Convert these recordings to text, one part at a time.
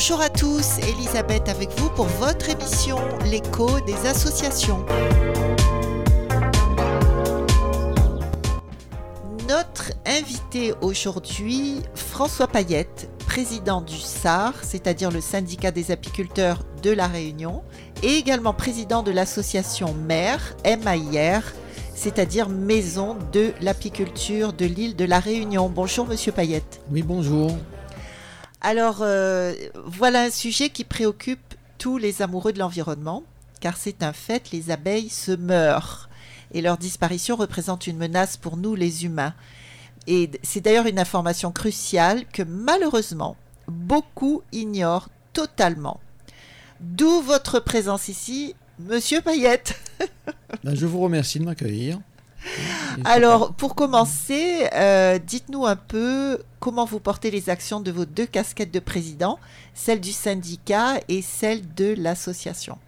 Bonjour à tous, Elisabeth avec vous pour votre émission L'écho des associations. Notre invité aujourd'hui, François Payette, président du SAR, c'est-à-dire le syndicat des apiculteurs de la Réunion, et également président de l'association MAIR, MAIR, c'est-à-dire Maison de l'apiculture de l'île de la Réunion. Bonjour Monsieur Payette. Oui, bonjour. Alors, euh, voilà un sujet qui préoccupe tous les amoureux de l'environnement, car c'est un fait, les abeilles se meurent, et leur disparition représente une menace pour nous les humains. Et c'est d'ailleurs une information cruciale que malheureusement, beaucoup ignorent totalement. D'où votre présence ici, Monsieur Payette. Ben, je vous remercie de m'accueillir. Alors, pour commencer, euh, dites-nous un peu comment vous portez les actions de vos deux casquettes de président, celle du syndicat et celle de l'association.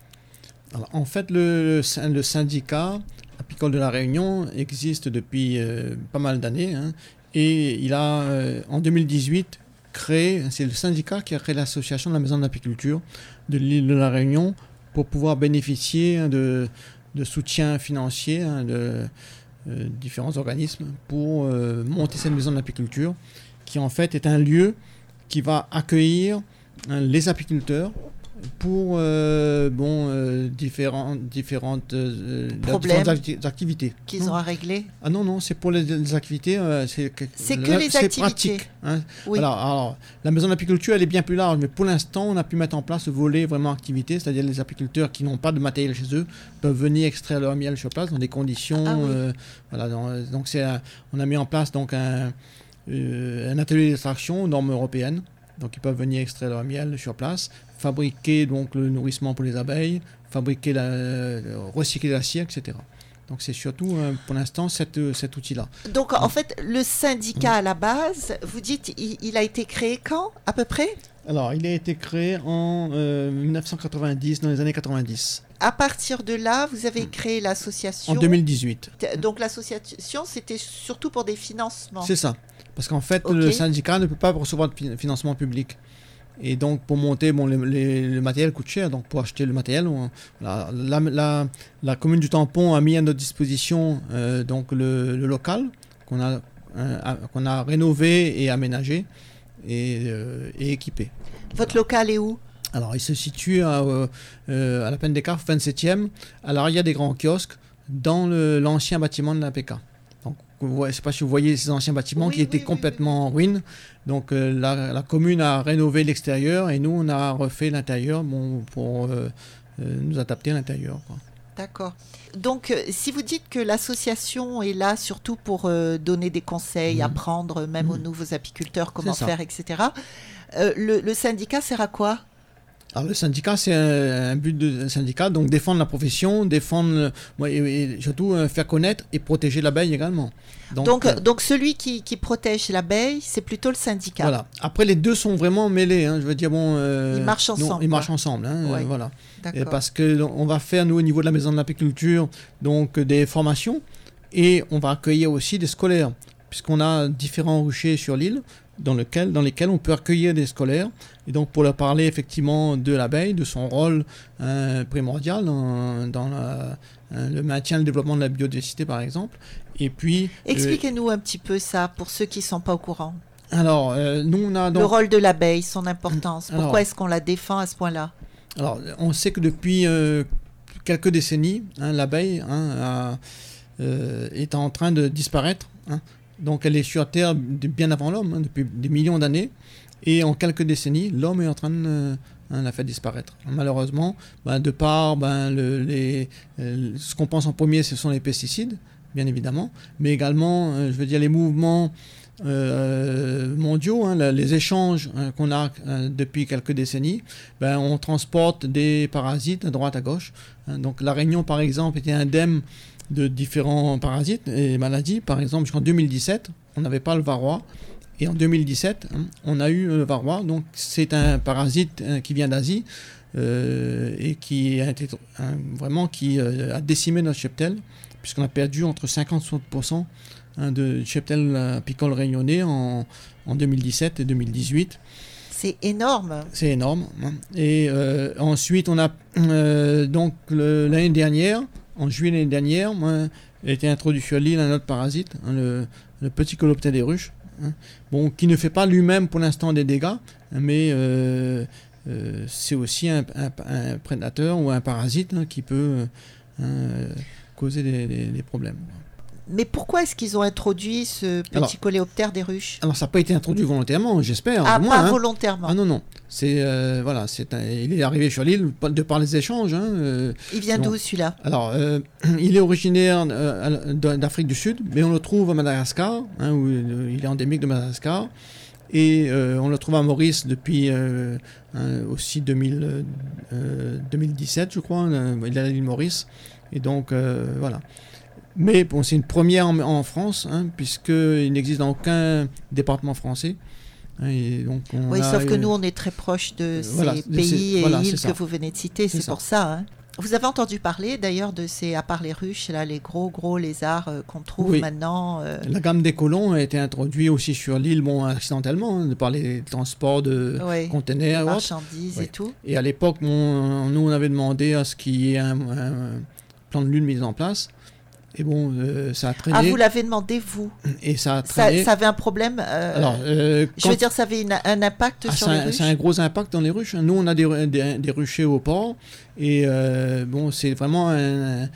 En fait, le, le syndicat apicole de la Réunion existe depuis euh, pas mal d'années hein, et il a, euh, en 2018, créé, c'est le syndicat qui a créé l'association de la maison d'apiculture de l'île de la Réunion pour pouvoir bénéficier de, de soutien financier hein, de différents organismes pour euh, monter cette maison d'apiculture qui en fait est un lieu qui va accueillir hein, les apiculteurs pour euh, bon, euh, différents, différentes, euh, différentes activités. Qu'ils ont à régler Ah non, non, c'est pour les, les activités. c'est que, les c'est activités. pratique. hein. Oui. Alors, alors, la maison d'apiculture, elle est bien plus large, mais pour l'instant, on a pu mettre en place ce volet vraiment activité, c'est-à-dire les apiculteurs qui n'ont pas de matériel chez eux peuvent venir extraire leur miel sur place dans des conditions. Ah oui. voilà, donc, c'est on a mis en place donc un, un atelier d'extraction aux normes européennes. Donc, ils peuvent venir extraire leur miel sur place, fabriquer donc le nourrissement pour les abeilles, fabriquer la, euh, recycler la cire, etc. Donc, c'est surtout euh, pour l'instant cet, euh, cet outil-là. Donc, en fait, le syndicat à la base, vous dites, il, il a été créé quand, à peu près? Alors, il a été créé en euh, 1990, dans les années 90, À partir de là, vous avez créé l'association. en 2018. Donc, l'association, c'était surtout pour des financements. C'est ça. Parce qu'en fait, le syndicat ne peut pas recevoir de fin- financement public. Et donc, pour monter, bon, le, les- le matériel coûte cher. Donc, pour acheter le matériel, on- la, la, la- la commune du Tampon a mis à notre disposition euh, donc le, le local qu'on a, euh, a- qu'on a rénové et aménagé et, euh, et équipé. Votre local est où? Alors, il se situe à, à la Peine des Carpes, 27e, à l'arrière des grands kiosques, dans l'ancien bâtiment de l'APK. Voyez- je ne sais pas si vous voyez ces anciens bâtiments Oui, qui étaient oui, complètement en ruine. Donc, euh, la, la commune a rénové l'extérieur et nous, on a refait l'intérieur bon, pour euh, euh, nous adapter à l'intérieur. D'accord. Donc, si vous dites que l'association est là surtout pour donner des conseils, Mhm. apprendre même aux Mhm. nouveaux apiculteurs comment faire, etc., le, le syndicat sert à quoi? Alors, le syndicat, c'est un, un but de un syndicat, donc défendre la profession, défendre, et, et surtout euh, faire connaître et protéger l'abeille également. donc, euh, donc, celui qui, qui protège l'abeille, c'est plutôt le syndicat. Voilà. Après, les deux sont vraiment mêlés. hein. Je veux dire, bon. euh, Ils marchent non, ensemble, ils marchent ensemble. hein, euh, Ouais. voilà. Et parce que donc, on va faire nous au niveau de la maison de l'apiculture donc des formations et on va accueillir aussi des scolaires puisqu'on a différents ruchers sur l'île dans, lequel, dans lesquels on peut accueillir des scolaires et donc pour leur parler effectivement de l'abeille, de son rôle euh, primordial dans, dans la- euh, le maintien et le développement de la biodiversité par exemple. Et puis, euh, Expliquez-nous un petit peu ça pour ceux qui ne sont pas au courant. alors euh, nous on a le donc rôle de l'abeille, son importance. Alors- Pourquoi est-ce qu'on la défend à ce point-là? Alors, on sait que depuis euh, quelques décennies, hein, l'abeille hein, a- est en train de disparaître. hein. Donc, elle est sur Terre bien avant l'homme, hein, depuis des millions d'années. Et en quelques décennies, l'homme est en train de hein, la faire disparaître. Malheureusement, ben, de par ben, euh, ce qu'on pense en premier, ce sont les pesticides, bien évidemment, mais également, euh, je veux dire, les mouvements euh, mondiaux, hein, les échanges qu'on a depuis quelques décennies, ben, on transporte des parasites à droite à gauche. donc la Réunion, par exemple, était indemne de différents parasites et maladies. Par exemple, jusqu'en 2017, on n'avait pas le varroa. Et en 2017, hein, on a eu le varroa. Donc c'est un parasite hein, qui vient d'Asie euh, et qui a été hein, vraiment qui euh, a décimé notre cheptel, puisqu'on a perdu entre 50 et 60% hein, de cheptel apicole réunionnais en, en 2017 et 2018. C'est énorme. C'est énorme. hein. Et euh, ensuite, on a euh, donc l'année dernière, en juillet l'année dernière, moi, a été introduit sur l'île un autre parasite, hein, le, petit coloptère des ruches, hein. qui ne fait pas lui-même pour l'instant des dégâts, mais euh, euh, c'est aussi un, prédateur ou un parasite hein, qui peut hein, causer des problèmes. Mais pourquoi est-ce qu'ils ont introduit ce petit Alors- coléoptère des ruches Alors, ça n'a pas été introduit volontairement, j'espère. Ah, moins, pas hein. volontairement. Ah non, non. C'est euh, voilà, c'est il est arrivé sur l'île de par les échanges. hein, euh, Il vient d'où celui-là? Alors, euh, il est originaire d'Afrique du Sud, mais on le trouve à Madagascar, hein, où il est endémique de Madagascar. Et on le trouve à Maurice depuis aussi 2000, euh, 2017, je crois. il est à l'île Maurice. Et donc, voilà. Mais bon, c'est une première en, en France, hein, puisqu'il n'existe dans aucun département français. Hein, et donc on Oui, sauf que une- nous, on est très proche de ces voilà, de pays ces- et voilà, îles que vous venez de citer, C'est pour ça. hein. Vous avez entendu parler d'ailleurs de ces, à part les ruches, là, les gros gros lézards euh, qu'on trouve Oui. maintenant. euh, La gamme des colons a été introduite aussi sur l'île, bon, accidentellement, hein, par les transports de ouais, containers marchandises Oui. et tout. Et à l'époque, nous, on avait demandé à ce qu'il y ait un, un plan de lune mis en place. Et bon, euh, ça a traîné. Ah, vous l'avez demandé, vous et ça a ça, traîné. ça avait un problème euh, Alors, euh, Je veux dire, ça avait une- un impact Ah, sur les un, ruches c'est un gros impact dans les ruches. hein. Nous, on a des, des, des ruchers au port. Et bon, c'est vraiment un.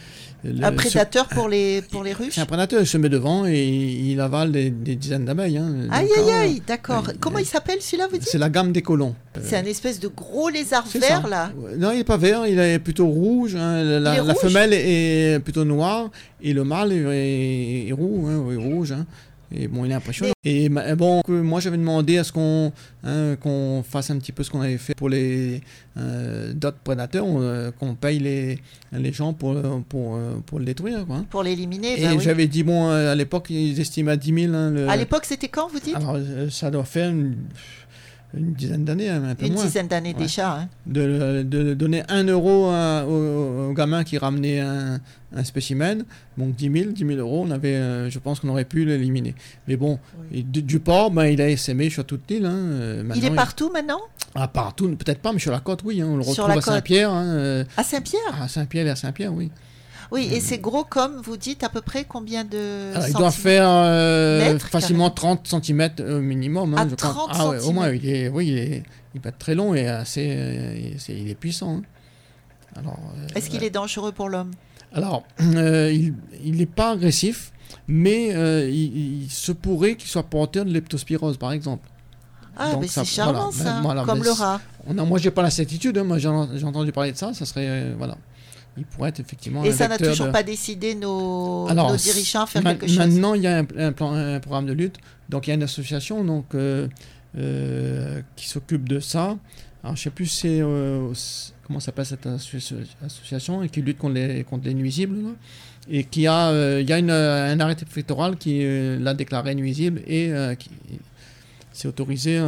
le- Un ce- prédateur pour les, pour les ruches C'est un prédateur, il se met devant et il avale des, des dizaines d'abeilles. hein. Aïe, aïe, euh, aïe, d'accord. Comment il s'appelle celui-là, vous dites C'est la gamme des colons. C'est un espèce de gros lézard vert, ça. là. Non, il n'est pas vert, il est plutôt rouge. hein. La, Il est la rouge femelle est plutôt noire et le mâle est, est- est roux, hein, rouge. hein. Et bon, il est impressionnant. Et bon, moi j'avais demandé à ce qu'on hein, qu'on fasse un petit peu ce qu'on avait fait pour les euh, d'autres prédateurs, euh, qu'on paye les, les gens pour, pour, euh, pour le détruire. Quoi. Pour l'éliminer, Et bah oui. j'avais dit, bon, euh, à l'époque, ils estimaient à 10 000. hein, le- À l'époque, c'était quand, vous dites? Alors, ça doit faire une, une dizaine d'années, hein, un peu Une moins dizaine d'années Ouais. déjà. hein. de, de donner 1 euro à- au, au gamin qui ramenait un, un spécimen. Donc 10 000, 10 000 euros, on avait, euh, je pense qu'on aurait pu l'éliminer. Mais bon, Oui. du, du porc, ben, il a essaimé sur toute l'île. hein, euh, Il est partout maintenant? Ah, partout, peut-être pas, mais sur la côte, oui. hein, on le retrouve à. Saint-Pierre. euh, À Saint-Pierre? à Saint-Pierre et à Saint-Pierre, oui. Oui, et c'est gros comme vous dites à peu près combien de. Alors, il doit faire euh, Mètres, facilement 30 cm au minimum. hein, Ah, je crois. 30 ah, ouais, au moins, il est, oui, il, est, il très long et assez, euh, il est- c'est- il est puissant. hein. Alors, euh, Est-ce qu'il est dangereux pour l'homme? Alors, euh, il n'est pas agressif, mais euh, il, il se pourrait qu'il soit porteur de leptospirose, par exemple. Ah, Donc mais c'est charmant voilà, ça, voilà, comme le rat. On a, moi, j'ai pas la certitude, hein, moi j'ai entendu parler de ça, ça serait. voilà. Il pourrait être effectivement. Et un ça n'a toujours de- pas décidé nos, Alors, nos dirigeants à faire quelque chose. Maintenant, il y a un, un plan, un programme de lutte. Donc, il y a une association donc, euh, euh, qui s'occupe de ça. Alors, je sais plus c'est, euh, comment s'appelle cette associ- association et qui lutte contre les, contre les nuisibles. là. Et qui a, euh, il y a une, un arrêté préfectoral qui l'a déclaré nuisible et qui s'est autorisé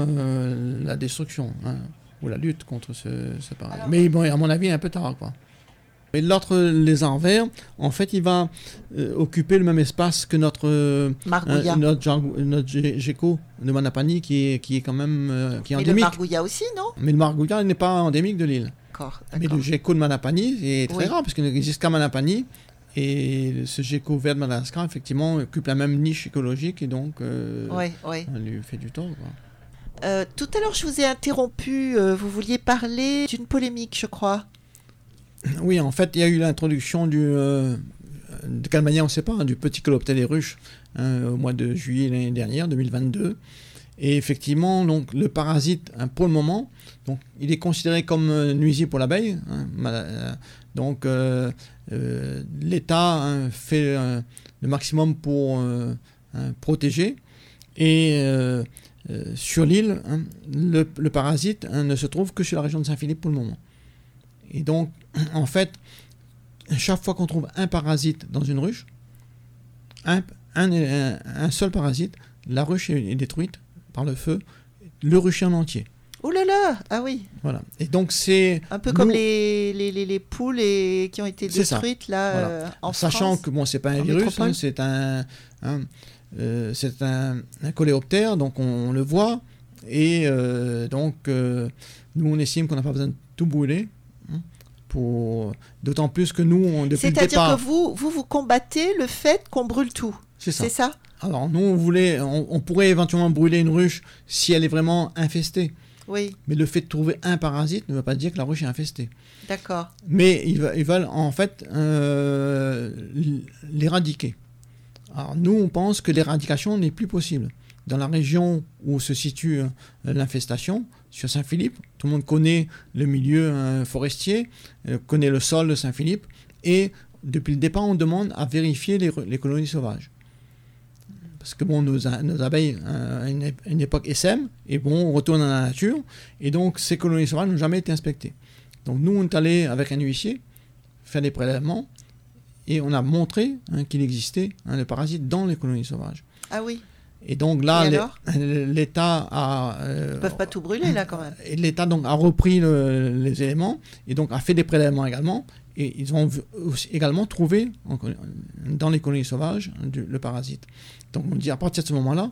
la destruction hein, ou la lutte contre ce, ce. Alors- Mais bon, à mon avis, un peu tard. Quoi. Et l'autre lézard vert, en fait, il va euh, occuper le même espace que notre, euh, euh, notre, notre gecko de Manapani, qui est, qui est quand même euh, qui est Mais le endémique. margouillat aussi, non? Mais le margouillat n'est pas endémique de l'île. D'accord. Mais le gecko de Manapani est très Oui. rare, parce qu'il n'existe qu'à Manapani. Et ce gecko vert de Madagascar, effectivement, occupe la même niche écologique, et donc Ouais, ouais. on lui fait du tort. quoi. Tout à l'heure, je vous ai interrompu. vous vouliez parler d'une polémique, je crois. Oui, en fait, il y a eu l'introduction du. euh, on ne sait pas, hein, du petit coloptère des ruches hein, au mois de juillet l'année dernière, 2022. Et effectivement, donc, le parasite, hein, pour le moment, donc, il est considéré comme euh, nuisible pour l'abeille. euh, donc, euh, l'État fait le maximum pour protéger. Et sur l'île, le, le parasite ne se trouve que sur la région de Saint-Philippe pour le moment. Et donc, en fait, chaque fois qu'on trouve un parasite dans une ruche, un, un- un- un seul parasite, la ruche est, détruite par le feu, le rucher en entier. Oh là là Ah oui. Voilà. Et donc, c'est. Un peu comme nous- les, les, les, les poules et, qui ont été ça. détruites là Voilà. euh, en Sachant France. que bon, c'est pas un virus, hein, c'est un, un, euh, un, un coléoptère, donc on, on le voit. Et euh, donc, euh, nous, on estime qu'on n'a pas besoin de tout brûler. Pour... D'autant plus que nous, on, depuis le C'est-à-dire départ... que vous, vous, vous combattez le fait qu'on brûle tout. C'est ça. Alors, nous, on, voulait, on, on pourrait éventuellement brûler une ruche si elle est vraiment infestée. Oui, Mais le fait de trouver un parasite ne veut pas dire que la ruche est infestée. d'accord. Mais ils, ve- ils veulent en fait euh, l'éradiquer. Alors nous, on pense que l'éradication n'est plus possible. Dans la région où se situe euh, l'infestation, sur Saint-Philippe, tout le monde connaît le milieu euh, forestier, euh, connaît le sol de Saint-Philippe, et depuis le départ, on demande à vérifier les, colonies sauvages. Parce que bon, nos, abeilles, euh, à une, ép- une époque SM, et bon, on retourne dans la nature, et donc ces colonies sauvages n'ont jamais été inspectées. Donc nous, on est allé avec un huissier faire des prélèvements et on a montré hein, qu'il existait hein, le parasite dans les colonies sauvages. Ah oui, Et donc là, l'État a euh, ils peuvent pas tout brûler là quand même. l'État donc a repris le- les éléments et donc a fait des prélèvements également et ils ont aussi également trouvé en dans les colonies sauvages hein, du- le parasite. Donc on dit à partir de ce moment-là,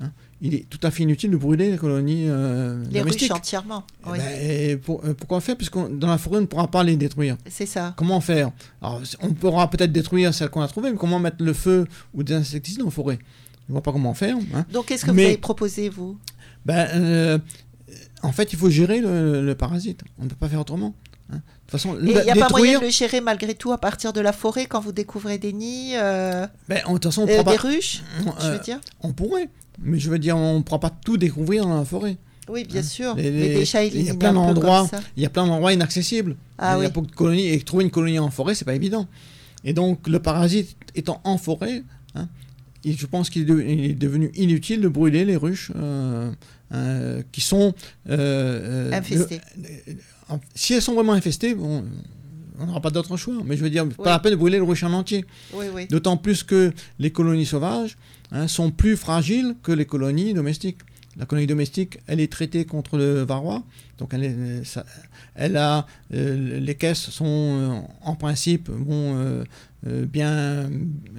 hein, il est tout à fait inutile de brûler les colonies euh, Les domestiques. ruches entièrement. Eh ben, pour- euh, pourquoi faire? Puisque dans la forêt, on ne pourra pas les détruire. c'est ça. Comment faire? Alors, on pourra peut-être détruire celles qu'on a trouvées, mais comment mettre le feu ou des insecticides en forêt? Je ne vois pas comment faire. hein. Donc qu'est-ce que Mais- vous avez proposé vous? Ben, euh, en fait, il faut gérer le, le parasite. On ne peut pas faire autrement. hein. De toute façon, il n'y a pas moyen de le gérer malgré tout à partir de la forêt quand vous découvrez des nids, euh, ben, en- de toute façon, on, euh, pourra des pas- ruches, je euh, veux dire? on pourrait. Mais je veux dire, on ne pourra pas tout découvrir dans la forêt. Oui, bien sûr. Les- mais les- déjà il y a plein d'endroits. Il y a plein d'endroits inaccessibles. Ah il y oui. a beaucoup de colonies. Et trouver une colonie en forêt, c'est pas évident. Et donc, le parasite étant en forêt, hein, je pense qu'il est, de- il est devenu inutile de brûler les ruches euh, euh, qui sont. euh, Infestées. si elles sont vraiment infestées, bon, on n'aura pas d'autre choix. Mais je veux dire, Oui. pas la peine de brûler le ruche en entier. Oui, oui. D'autant plus que les colonies sauvages hein, sont plus fragiles que les colonies domestiques. La colonie domestique, elle est traitée contre le varroa, donc elle, est- ça- elle a euh, les caisses sont euh, en principe bon, bien,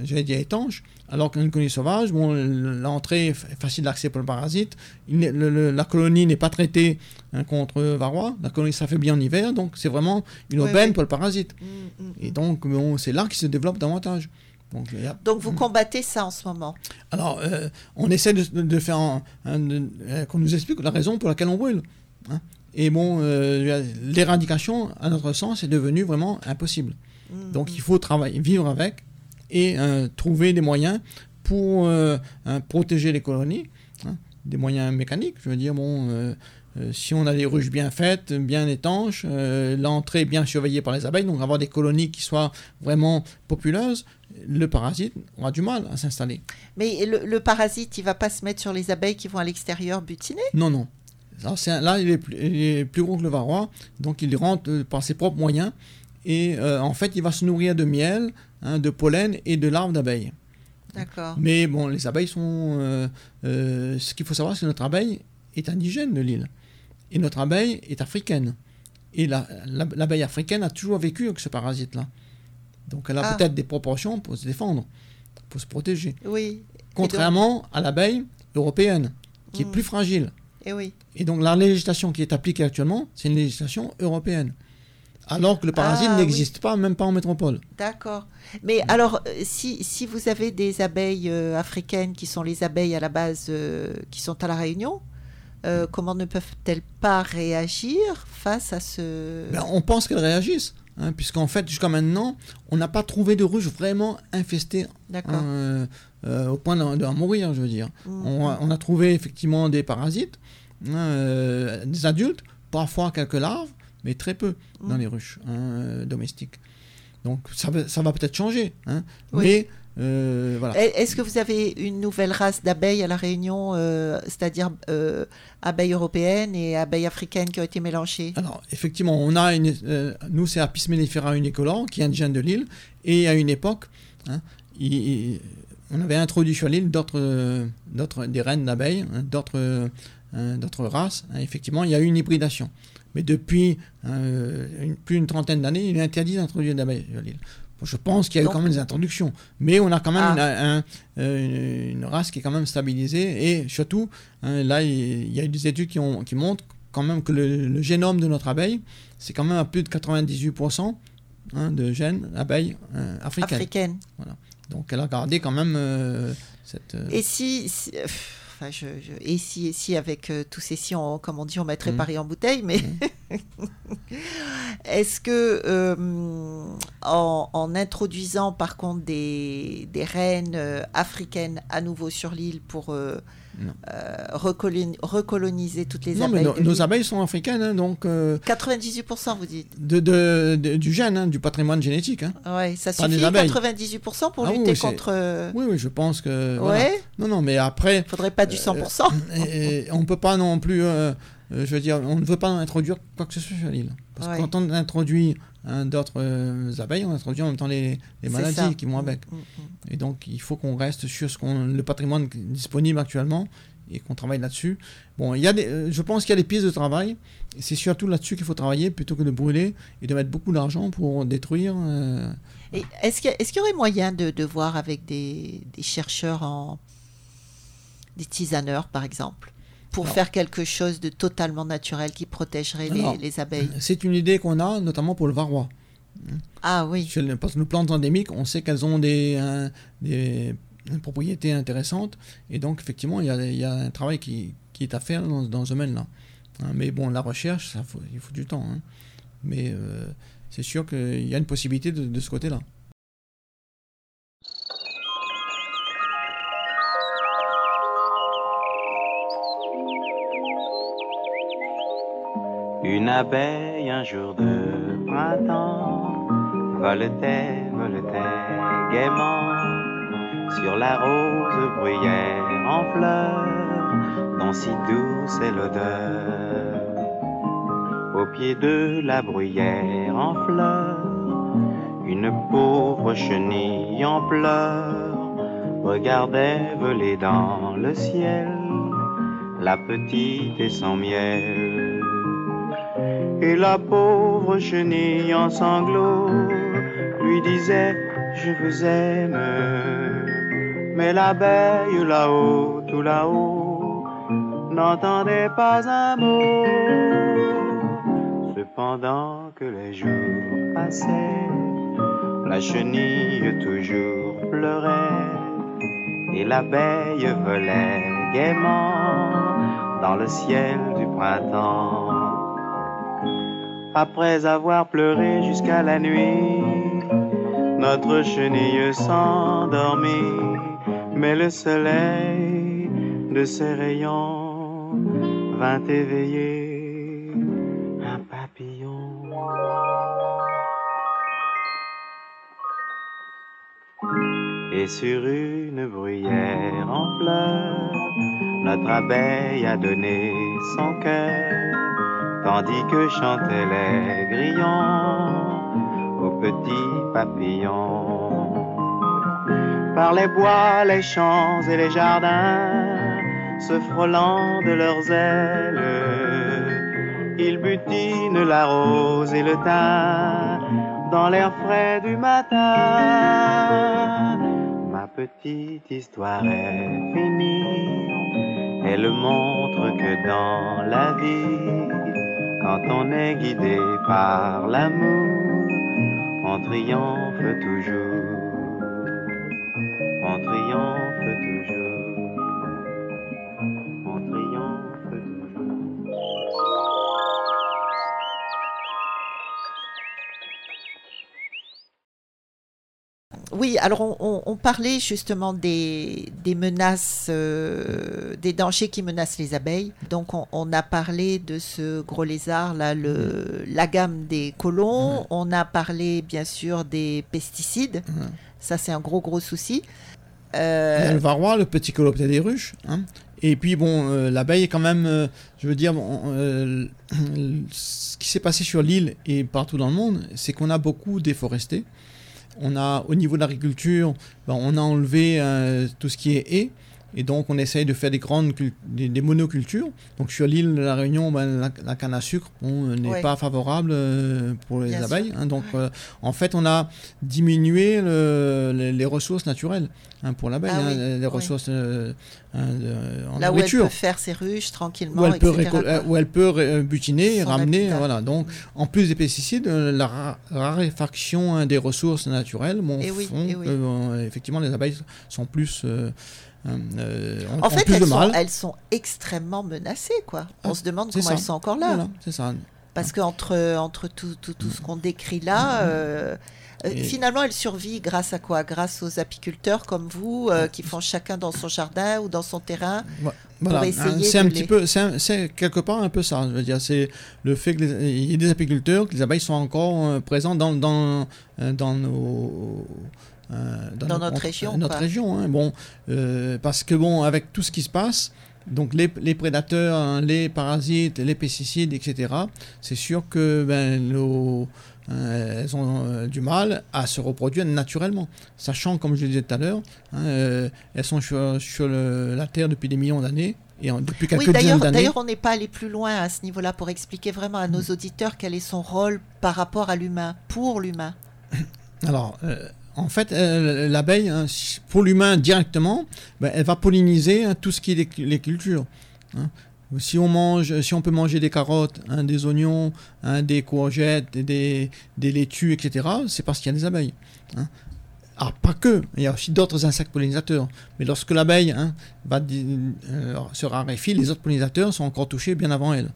j'allais dire étanches, alors qu'une colonie sauvage, bon, l'entrée est fa- facile d'accès pour le parasite. Il n'est- le- le- la colonie n'est pas traitée hein, contre varroa, la colonie s'affaiblit en hiver, donc c'est vraiment une Oui, aubaine pour le parasite. Mm, mm, Et mm. donc bon, c'est là qu'il se développe davantage. Donc, a- vous combattez ça en ce moment? alors, euh, on essaie de, faire de- euh, qu'on nous explique la raison pour laquelle on brûle. hein. Et bon, euh, l'éradication, à notre sens, est devenue vraiment impossible. Mm, Donc, il faut travailler, vivre avec et euh, trouver des moyens pour euh, hein, protéger les colonies, hein, des moyens mécaniques. Je veux dire, bon, euh, si on a des ruches bien faites, bien étanches, l'entrée bien surveillée par les abeilles, donc avoir des colonies qui soient vraiment populeuses, le parasite aura du mal à s'installer. Mais le, le parasite, il va pas se mettre sur les abeilles qui vont à l'extérieur butiner? Non, non. Un- là, il est, plus, il est plus gros que le varroa, donc il rentre par ses propres moyens. Et euh, en fait, il va se nourrir de miel, hein, de pollen et de larves d'abeilles. D'accord. Mais bon, les abeilles sont. euh, euh, ce qu'il faut savoir, c'est que notre abeille est indigène de l'île. Et notre abeille est africaine. Et la- la- l'abeille africaine a toujours vécu avec ce parasite-là. Donc elle a Ah. peut-être des proportions pour se défendre, pour se protéger. Oui. Contrairement à l'abeille européenne, qui est Mm. plus fragile. Et oui. Et donc la législation qui est appliquée actuellement, c'est une législation européenne. Alors que le parasite Ah, n'existe pas, même pas en métropole. D'accord. Mais alors, euh, si, si vous avez des abeilles euh, africaines qui sont les abeilles à la base euh, qui sont à la Réunion, euh, comment ne peuvent-elles pas réagir face à ce... Ben, on pense qu'elles réagissent, hein, puisqu'en fait, jusqu'à maintenant, on n'a pas trouvé de ruches vraiment D'accord. euh, euh, au point d'en d'en mourir, je veux dire. Mm, On, a, on a trouvé effectivement des parasites, hein, des adultes, parfois quelques larves, mais très peu dans Mm. les ruches hein, euh, domestiques. Donc ça va, ça va peut-être changer, hein, Oui. mais euh, voilà. Est-ce que vous avez une nouvelle race d'abeilles à la Réunion, euh, c'est-à-dire euh, abeilles européennes et abeilles africaines qui ont été mélangées? Alors, effectivement, on a une, nous, c'est Apis mellifera unicolor, qui est indigène de l'île, et à une époque, hein, il- on avait introduit sur l'île d'autres, d'autres, des reines d'abeilles, hein, d'autres, d'autres races. hein. effectivement, il y a eu une hybridation. Mais depuis euh, une- plus d'une trentaine d'années, il est interdit d'introduire d'abeilles sur l'île. Je pense qu'il y a eu quand même des introductions, mais on a quand même Ah. une, un- euh, une race qui est quand même stabilisée et surtout, hein, là, il y a eu des études qui, ont, qui montrent quand même que le, le génome de notre abeille, c'est quand même à plus de 98% hein, de gènes abeilles euh, africaines. Africaine. Donc elle a gardé quand même euh, cette... Et si, si- enfin, je, je- et si, et si avec euh, tous ces si, on, comme on dit, on mettrait Mhm. Paris en bouteille, mais est-ce que euh, en, en introduisant par contre des, des reines euh, africaines à nouveau sur l'île pour euh, euh, recoloniser toutes les non, mais abeilles nos, de nos abeilles sont africaines, hein, donc euh, 98% vous dites de, de- de- du gène, hein, du patrimoine génétique. hein. Ouais, ça Pas des suffit abeilles. 98% pour Ah oui, lutter oui, contre. euh, Oui, oui, je pense que... voilà. Ouais, Non, non, mais après, faudrait pas du Euh, 100%. Et, et on ne peut pas non plus, euh, euh, je veux dire, on ne veut pas introduire quoi que ce soit sur l'île. Parce Ouais. que quand on introduit hein, d'autres euh, abeilles, on introduit en même temps les, maladies qui vont avec. Mm, mm. Et donc, il faut qu'on reste sur ce qu'on, le patrimoine disponible actuellement et qu'on travaille là-dessus. Bon, il y a des, euh, je pense qu'il y a des pistes de travail. C'est surtout là-dessus qu'il faut travailler plutôt que de brûler et de mettre beaucoup d'argent pour détruire. euh, est-ce qu'il y, qu'il y aurait moyen de, de voir avec des, des chercheurs en des tisaneurs par exemple pour faire quelque chose de totalement naturel qui protégerait les, abeilles C'est une idée qu'on a, notamment pour le varroa. Ah oui, Parce que nos plantes endémiques, on sait qu'elles ont des, un- des propriétés intéressantes. Et donc, effectivement, il y a, il y a un travail qui, qui est à faire dans, dans ce domaine-là. Hein, mais bon, la recherche, ça faut, il faut du temps. hein. Mais euh, c'est sûr qu'il y a une possibilité de, de ce côté-là. Une abeille un jour de printemps voletait, voletait gaiement sur la rose bruyère en fleurs dont si douce est l'odeur. Au pied de la bruyère en fleurs, une pauvre chenille en pleurs regardait voler dans le ciel la petite et son miel. Et la pauvre chenille en sanglots lui disait Je vous aime. Mais l'abeille là-haut, tout là-haut, n'entendait pas un mot. Cependant que les jours passaient, la chenille toujours pleurait et l'abeille volait gaiement dans le ciel du printemps. Après avoir pleuré jusqu'à la nuit, notre chenille s'endormit, mais le soleil de ses rayons vint éveiller un papillon. Et sur une bruyère en fleurs, notre abeille a donné son cœur, tandis que chantaient les grillons aux petits papillons. Par les bois, les champs et les jardins, se frôlant de leurs ailes, ils butinent la rose et le thym dans l'air frais du matin. Ma petite histoire est finie. Elle montre que dans la vie, quand on est guidé par l'amour, on triomphe toujours. On triomphe Oui, alors on, on- on parlait justement des, des menaces, euh, des dangers qui menacent les abeilles. Donc on, on a parlé de ce gros lézard, là, le, la gamme des colons. Mhm. On a parlé bien sûr des pesticides. Mhm. Ça, c'est un gros, gros souci. Euh, le varroa, le petit coloptère des ruches. hein. Et puis, bon, euh, l'abeille est quand même, euh, je veux dire, euh, ce qui s'est passé sur l'île et partout dans le monde, c'est qu'on a beaucoup déforesté. On a, au niveau de l'agriculture, ben, on a enlevé euh, tout ce qui est haies. Et donc, on essaye de faire des grandes des, des monocultures. Donc, sur l'île de la Réunion, ben, la, la canne à sucre bon, n'est Ouais. pas favorable euh, pour les Bien abeilles. hein. donc, euh, en fait, on a diminué le- les, les ressources naturelles hein, pour l'abeille, Ah hein, oui, les, ressources euh, hein, de- en Là où elle peut faire ses ruches tranquillement, où elle peut, etc., récol- quoi. où elle peut ré- butiner, Son ramener, habitat. voilà. Donc, en plus des pesticides, la ra- raréfaction des ressources naturelles bon, Eh oui, font oui. que, effectivement les abeilles sont plus euh, euh, En fait, elles sont, elles extrêmement menacées, quoi. On Ah, se demande comment ça. elles sont encore là. Voilà, c'est ça. Parce qu'entre entre tout, tout, tout ce qu'on décrit là, euh, euh, Et- finalement, elle survit grâce à quoi? Grâce aux apiculteurs comme vous, euh, qui font chacun dans son jardin ou dans son terrain. Voilà, c'est un les- petit peu, c'est quelque part un peu ça. Je veux dire, c'est le fait qu'il y ait des apiculteurs, que les abeilles sont encore présentes dans dans dans nos euh, Dans notre région, notre région. hein. Bon, euh, parce que bon, avec tout ce qui se passe, donc les, les prédateurs, hein, les parasites, les pesticides, etc. C'est sûr que ben, nos- euh, elles ont euh, du mal à se reproduire naturellement, sachant, comme je le disais tout à l'heure, hein, euh, elles sont sur, sur le- la Terre depuis des millions d'années et en- depuis quelques Oui, d'ailleurs, on n'est pas allé plus loin à ce niveau-là pour expliquer vraiment à nos auditeurs quel est son rôle par rapport à l'humain, pour l'humain. Alors, euh, en fait, euh, l'abeille, hein, pour l'humain directement, ben, elle va polliniser hein, tout ce qui est les, cultures. hein. Si on mange, si on peut manger des carottes, des oignons, des courgettes, des, laitues, etc., c'est parce qu'il y a des abeilles. Ah, pas que, il y a aussi d'autres insectes pollinisateurs. Mais lorsque l'abeille va euh, se raréfie, les autres pollinisateurs sont encore touchés bien avant elle.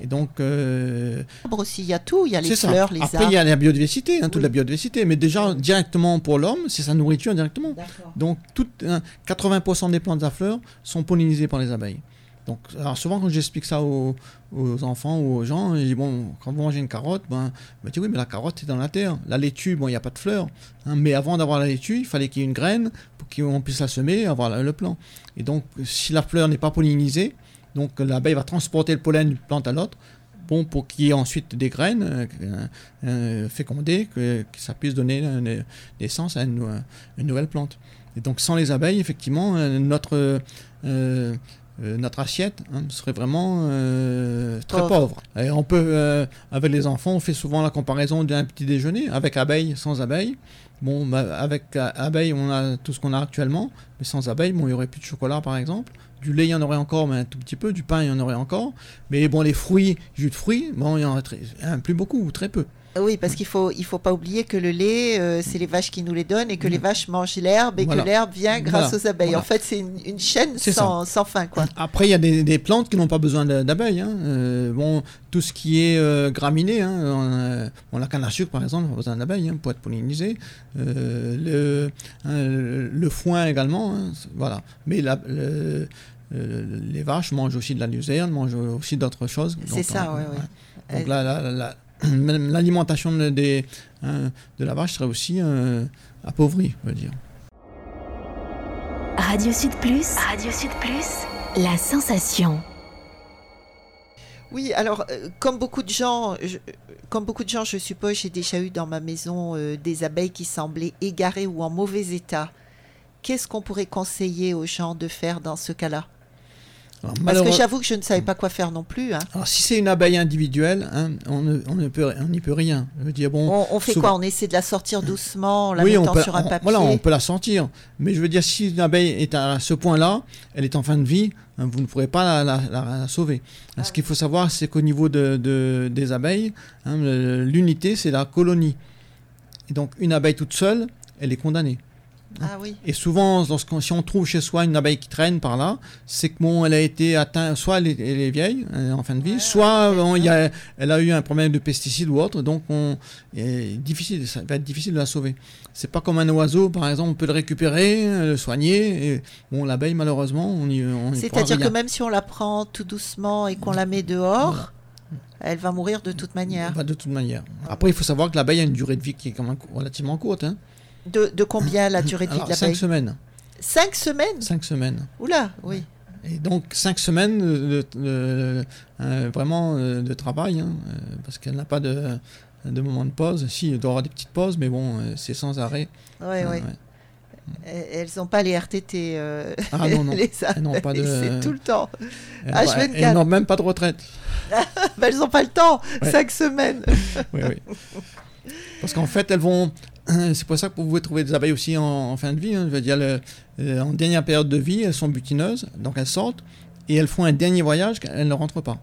Et donc, euh, aussi, il y a tout. Il y a les ça. fleurs, les Après, arbres. il y a la biodiversité, hein, toute la biodiversité. Mais déjà, directement pour l'homme, c'est sa nourriture directement. Donc, tout, hein, 80% des plantes à fleurs sont pollinisées par les abeilles. Donc, alors souvent, quand j'explique ça aux, aux enfants ou aux gens, ils disent, bon, quand vous mangez une carotte, ben, ben, dis, oui, mais la carotte, c'est dans la terre. La laitue, bon, il n'y a pas de fleurs. hein, mais avant d'avoir la laitue, il fallait qu'il y ait une graine pour qu'on puisse la semer avoir le plant. Et donc, si la fleur n'est pas pollinisée, donc l'abeille va transporter le pollen d'une plante à l'autre, bon, pour qu'il y ait ensuite des graines euh, euh, euh, fécondées, que, que ça puisse donner naissance à une, nou- une nouvelle plante. Et donc, sans les abeilles, effectivement, notre, euh, euh, notre assiette hein, serait vraiment euh, très Pauvre. pauvre. Et on peut, euh, avec les enfants, on fait souvent la comparaison d'un petit déjeuner avec abeilles, sans abeilles. Bon, bah, avec abeilles, on a tout ce qu'on a actuellement, mais sans abeilles, bon, il n'y aurait plus de chocolat, par exemple. Du lait, il y en aurait encore, mais un tout petit peu. Du pain, il y en aurait encore. Mais bon, les fruits, jus de fruits, bon, il y en aurait hein, plus beaucoup, ou très peu. Oui, parce qu'il faut, il faut pas oublier que le lait, euh, c'est les vaches qui nous les donnent et que les vaches mangent l'herbe et Voilà. que l'herbe vient grâce Voilà. aux abeilles. Voilà. En fait, c'est une, une chaîne sans, sans fin, quoi. Après, il y a des, des plantes qui n'ont pas besoin d'abeilles. hein. Euh, bon, tout ce qui est euh, graminé, hein, la canne à sucre, par exemple, n'a pas besoin d'abeilles hein, pour être pollinisée. Le, hein, le, foin également, voilà. Mais la- le- les vaches mangent aussi de la luzerne, mangent aussi d'autres choses. C'est ça, ouais, ouais. Donc la- la- même l'alimentation de, des, hein, de la vache serait aussi euh, appauvrie, on va dire. Radio Sud Plus. Radio Sud Plus. La sensation. Oui, alors euh, comme beaucoup de gens, je, comme beaucoup de gens, je suppose, j'ai déjà eu dans ma maison euh, des abeilles qui semblaient égarées ou en mauvais état. Qu'est-ce qu'on pourrait conseiller aux gens de faire dans ce cas-là? Alors, Parce que j'avoue que je ne savais pas quoi faire non plus. hein. Alors, si c'est une abeille individuelle, hein, on on ne peut, on n'y peut rien. Je veux dire, bon, On, on fait souvent- quoi? On essaie de la sortir doucement, en la oui, on mettant peut, sur un papier? voilà, on peut la sentir. Mais je veux dire, si une abeille est à ce point-là, elle est en fin de vie, hein, vous ne pourrez pas la, la- la- la sauver. Hein, Ce qu'il faut savoir, c'est qu'au niveau de, de- des abeilles, le- l'unité, c'est la colonie. Et donc, une abeille toute seule, elle est condamnée. Ah oui. Et souvent, lorsqu'on- si on trouve chez soi une abeille qui traîne par là, c'est que bon, elle a été atteinte, soit elle est, elle est vieille euh, en fin de vie, Ouais, soit il y a, elle a eu un problème de pesticides ou autre, donc on, est difficile, ça va être difficile de la sauver. C'est pas comme un oiseau, par exemple, on peut le récupérer, euh, le soigner. Et, bon, l'abeille, malheureusement, on y, on C'est-à-dire que même si on la prend tout doucement et qu'on la met dehors, Voilà. elle va mourir de toute manière. Pas de toute manière. Après, il faut savoir que l'abeille a une durée de vie qui est quand même relativement courte. Hein. De, de combien la durée de vie de cinq l'abeille semaines. Cinq semaines Cinq semaines. Oula, oui. Et donc, cinq semaines de, euh, vraiment euh, de travail, hein, euh, parce qu'elle n'a pas de, de moment de pause. Si, il doit y avoir des petites pauses, mais bon, c'est sans arrêt. Ouais, Euh, ouais. ouais. Elles n'ont pas les RTT. euh, Ah non, non. les Elles n'ont pas de- C'est tout le temps. Elles, H24. elles n'ont même pas de retraite. Bah, elles n'ont pas le temps. Ouais. Cinq semaines. Oui, oui. Parce qu'en fait, elles vont. C'est pour ça que vous pouvez trouver des abeilles aussi en, en fin de vie. hein. Je veux dire, le- euh, en dernière période de vie, elles sont butineuses, donc elles sortent et elles font un dernier voyage, elles ne rentrent pas.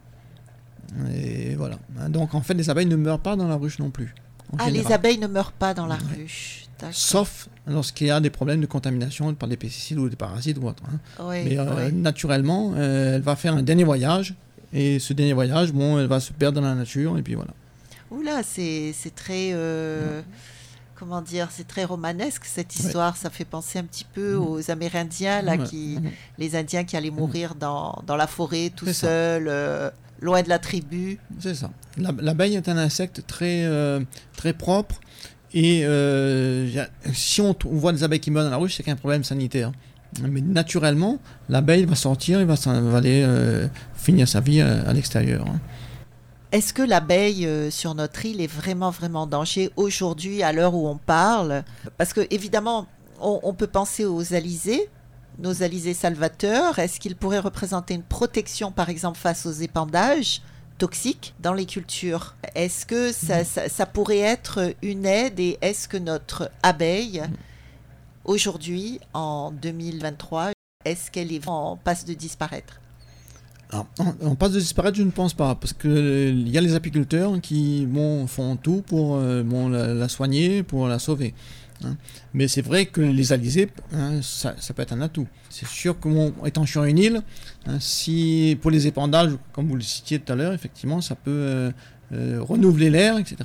Et voilà. Donc en fait, les abeilles ne meurent pas dans la ruche non plus. Ah, les abeilles ne meurent pas dans la Ouais. ruche. Sauf lorsqu'il y a des problèmes de contamination par des pesticides ou des parasites ou autre. hein. Oui, Mais euh, oui. naturellement, euh, elle va faire un dernier voyage. Et ce dernier voyage, bon, elle va se perdre dans la nature. Et puis voilà. Oula, c'est c'est très. euh, Comment dire, c'est très romanesque cette histoire. Ça fait penser un petit peu Mhm. aux Amérindiens, là, Ouais. qui, Mhm. les Indiens qui allaient mourir dans, dans la forêt tout seuls, euh, loin de la tribu. C'est ça. La- L'abeille est un insecte très, euh, très propre. Et euh, si on, voit des abeilles qui meurent dans la ruche, c'est qu'il y a un problème sanitaire. Mais naturellement, l'abeille va sortir et va, aller finir sa vie à, à l'extérieur. hein. Est-ce que l'abeille euh, sur notre île est vraiment, vraiment en danger aujourd'hui, à l'heure où on parle? Parce que, évidemment, on, on peut penser aux alizés, nos alizés salvateurs. Est-ce qu'ils pourraient représenter une protection, par exemple, face aux épandages toxiques dans les cultures? Est-ce que ça, ça- ça pourrait être une aide? Et est-ce que notre abeille, aujourd'hui, en 2023, est-ce qu'elle est en passe de disparaître? En passe de disparaître, je ne pense pas, parce que euh, y a les apiculteurs qui font tout pour euh, la, soigner, pour la sauver. hein. Mais c'est vrai que les alizés, hein, ça, peut être un atout. C'est sûr que étant sur une île, hein, si pour les épandages, comme vous le citiez tout à l'heure, effectivement, ça peut euh, renouveler l'air, etc.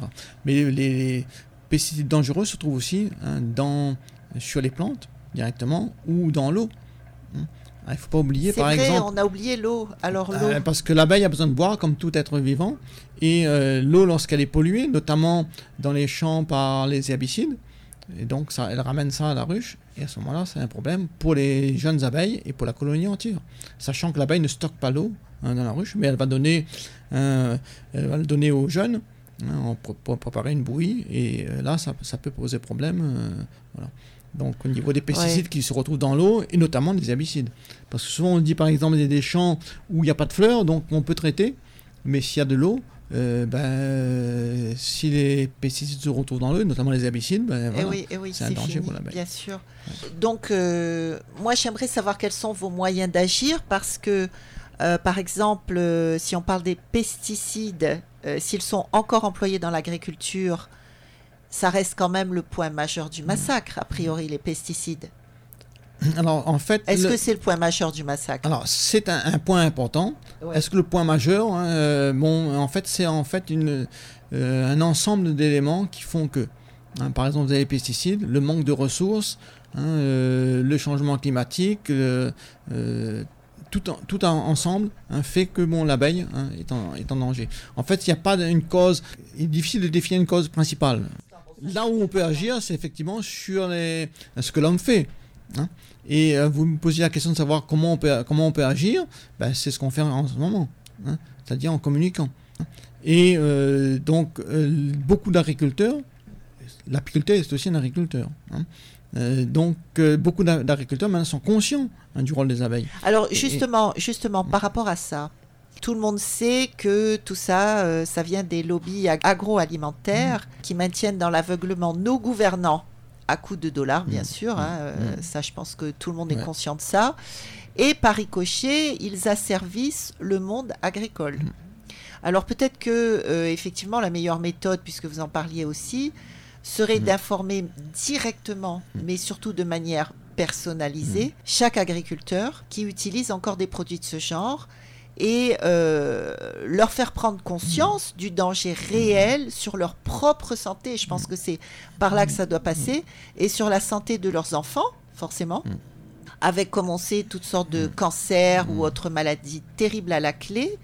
Mais les, pesticides dangereux se trouvent aussi dans, sur les plantes directement ou dans l'eau. Ah, Il ne faut pas oublier, par vrai, exemple. on a oublié l'eau. Alors l'eau, Euh, parce que l'abeille a besoin de boire comme tout être vivant. Et euh, l'eau, lorsqu'elle est polluée, notamment dans les champs par les herbicides, et donc ça, elle ramène ça à la ruche. Et à ce moment-là, c'est un problème pour les jeunes abeilles et pour la colonie entière. Sachant que l'abeille ne stocke pas l'eau hein, dans la ruche, mais elle va donner, euh, elle va le donner aux jeunes hein, pour, pour préparer une bouillie. Et euh, là, ça, ça peut poser problème. voilà. Donc au niveau des pesticides qui se retrouvent dans l'eau, et notamment des herbicides. Parce que souvent on dit par exemple il y a des champs où il n'y a pas de fleurs, donc on peut traiter, mais s'il y a de l'eau, euh, ben, si les pesticides se retrouvent dans l'eau, notamment les herbicides, ben, Eh voilà. oui, eh oui, c'est un danger fini, pour l'abeille. bien sûr. Donc, euh, moi, j'aimerais savoir quels sont vos moyens d'agir parce que, euh, par exemple, si on parle des pesticides, s'ils sont encore employés dans l'agriculture, ça reste quand même le point majeur du massacre, a priori, les pesticides. Alors en fait, Est-ce le- que c'est le point majeur du massacre? Alors c'est un, un point important. Ouais. Est-ce que le point majeur, hein, euh, bon, en fait, c'est en fait une, euh, un ensemble d'éléments qui font que, hein, par exemple, vous avez les pesticides, le manque de ressources, hein, euh, le changement climatique, euh, tout, en- tout en- ensemble hein, fait que bon, l'abeille hein, est, en, est en danger. En fait, il n'y a pas une cause, il est difficile de définir une cause principale. Là où on peut agir, c'est effectivement sur les, ce que l'homme fait. hein. Et euh, vous me posiez la question de savoir comment on peut, comment on peut agir. Ben, c'est ce qu'on fait en ce moment, hein, c'est-à-dire en communiquant. Et euh, donc, euh, beaucoup d'agriculteurs, l'apiculteur est aussi un agriculteur. hein. Euh, donc, euh, beaucoup d'a- d'agriculteurs maintenant sont conscients hein, du rôle des abeilles. Alors Et- justement, justement, par rapport à ça, tout le monde sait que tout ça, euh, ça vient des lobbies ag- agroalimentaires qui maintiennent dans l'aveuglement nos gouvernants à coups de dollars, bien Mm. sûr. hein, euh, Mm. Ça, je pense que tout le monde est conscient de ça. Et par ricochet, ils asservissent le monde agricole. Alors peut-être que euh, effectivement la meilleure méthode, puisque vous en parliez aussi, serait d'informer directement, mais surtout de manière personnalisée, chaque agriculteur qui utilise encore des produits de ce genre et euh, leur faire prendre conscience du danger réel sur leur propre santé. Je pense que c'est par là que ça doit passer et sur la santé de leurs enfants, forcément. Avec, comme on sait, toutes sortes de cancers ou autres maladies terribles à la clé.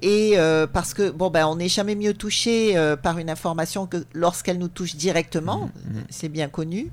Et euh, parce que, bon, ben, on n'est jamais mieux touché euh, par une information que lorsqu'elle nous touche directement, c'est bien connu.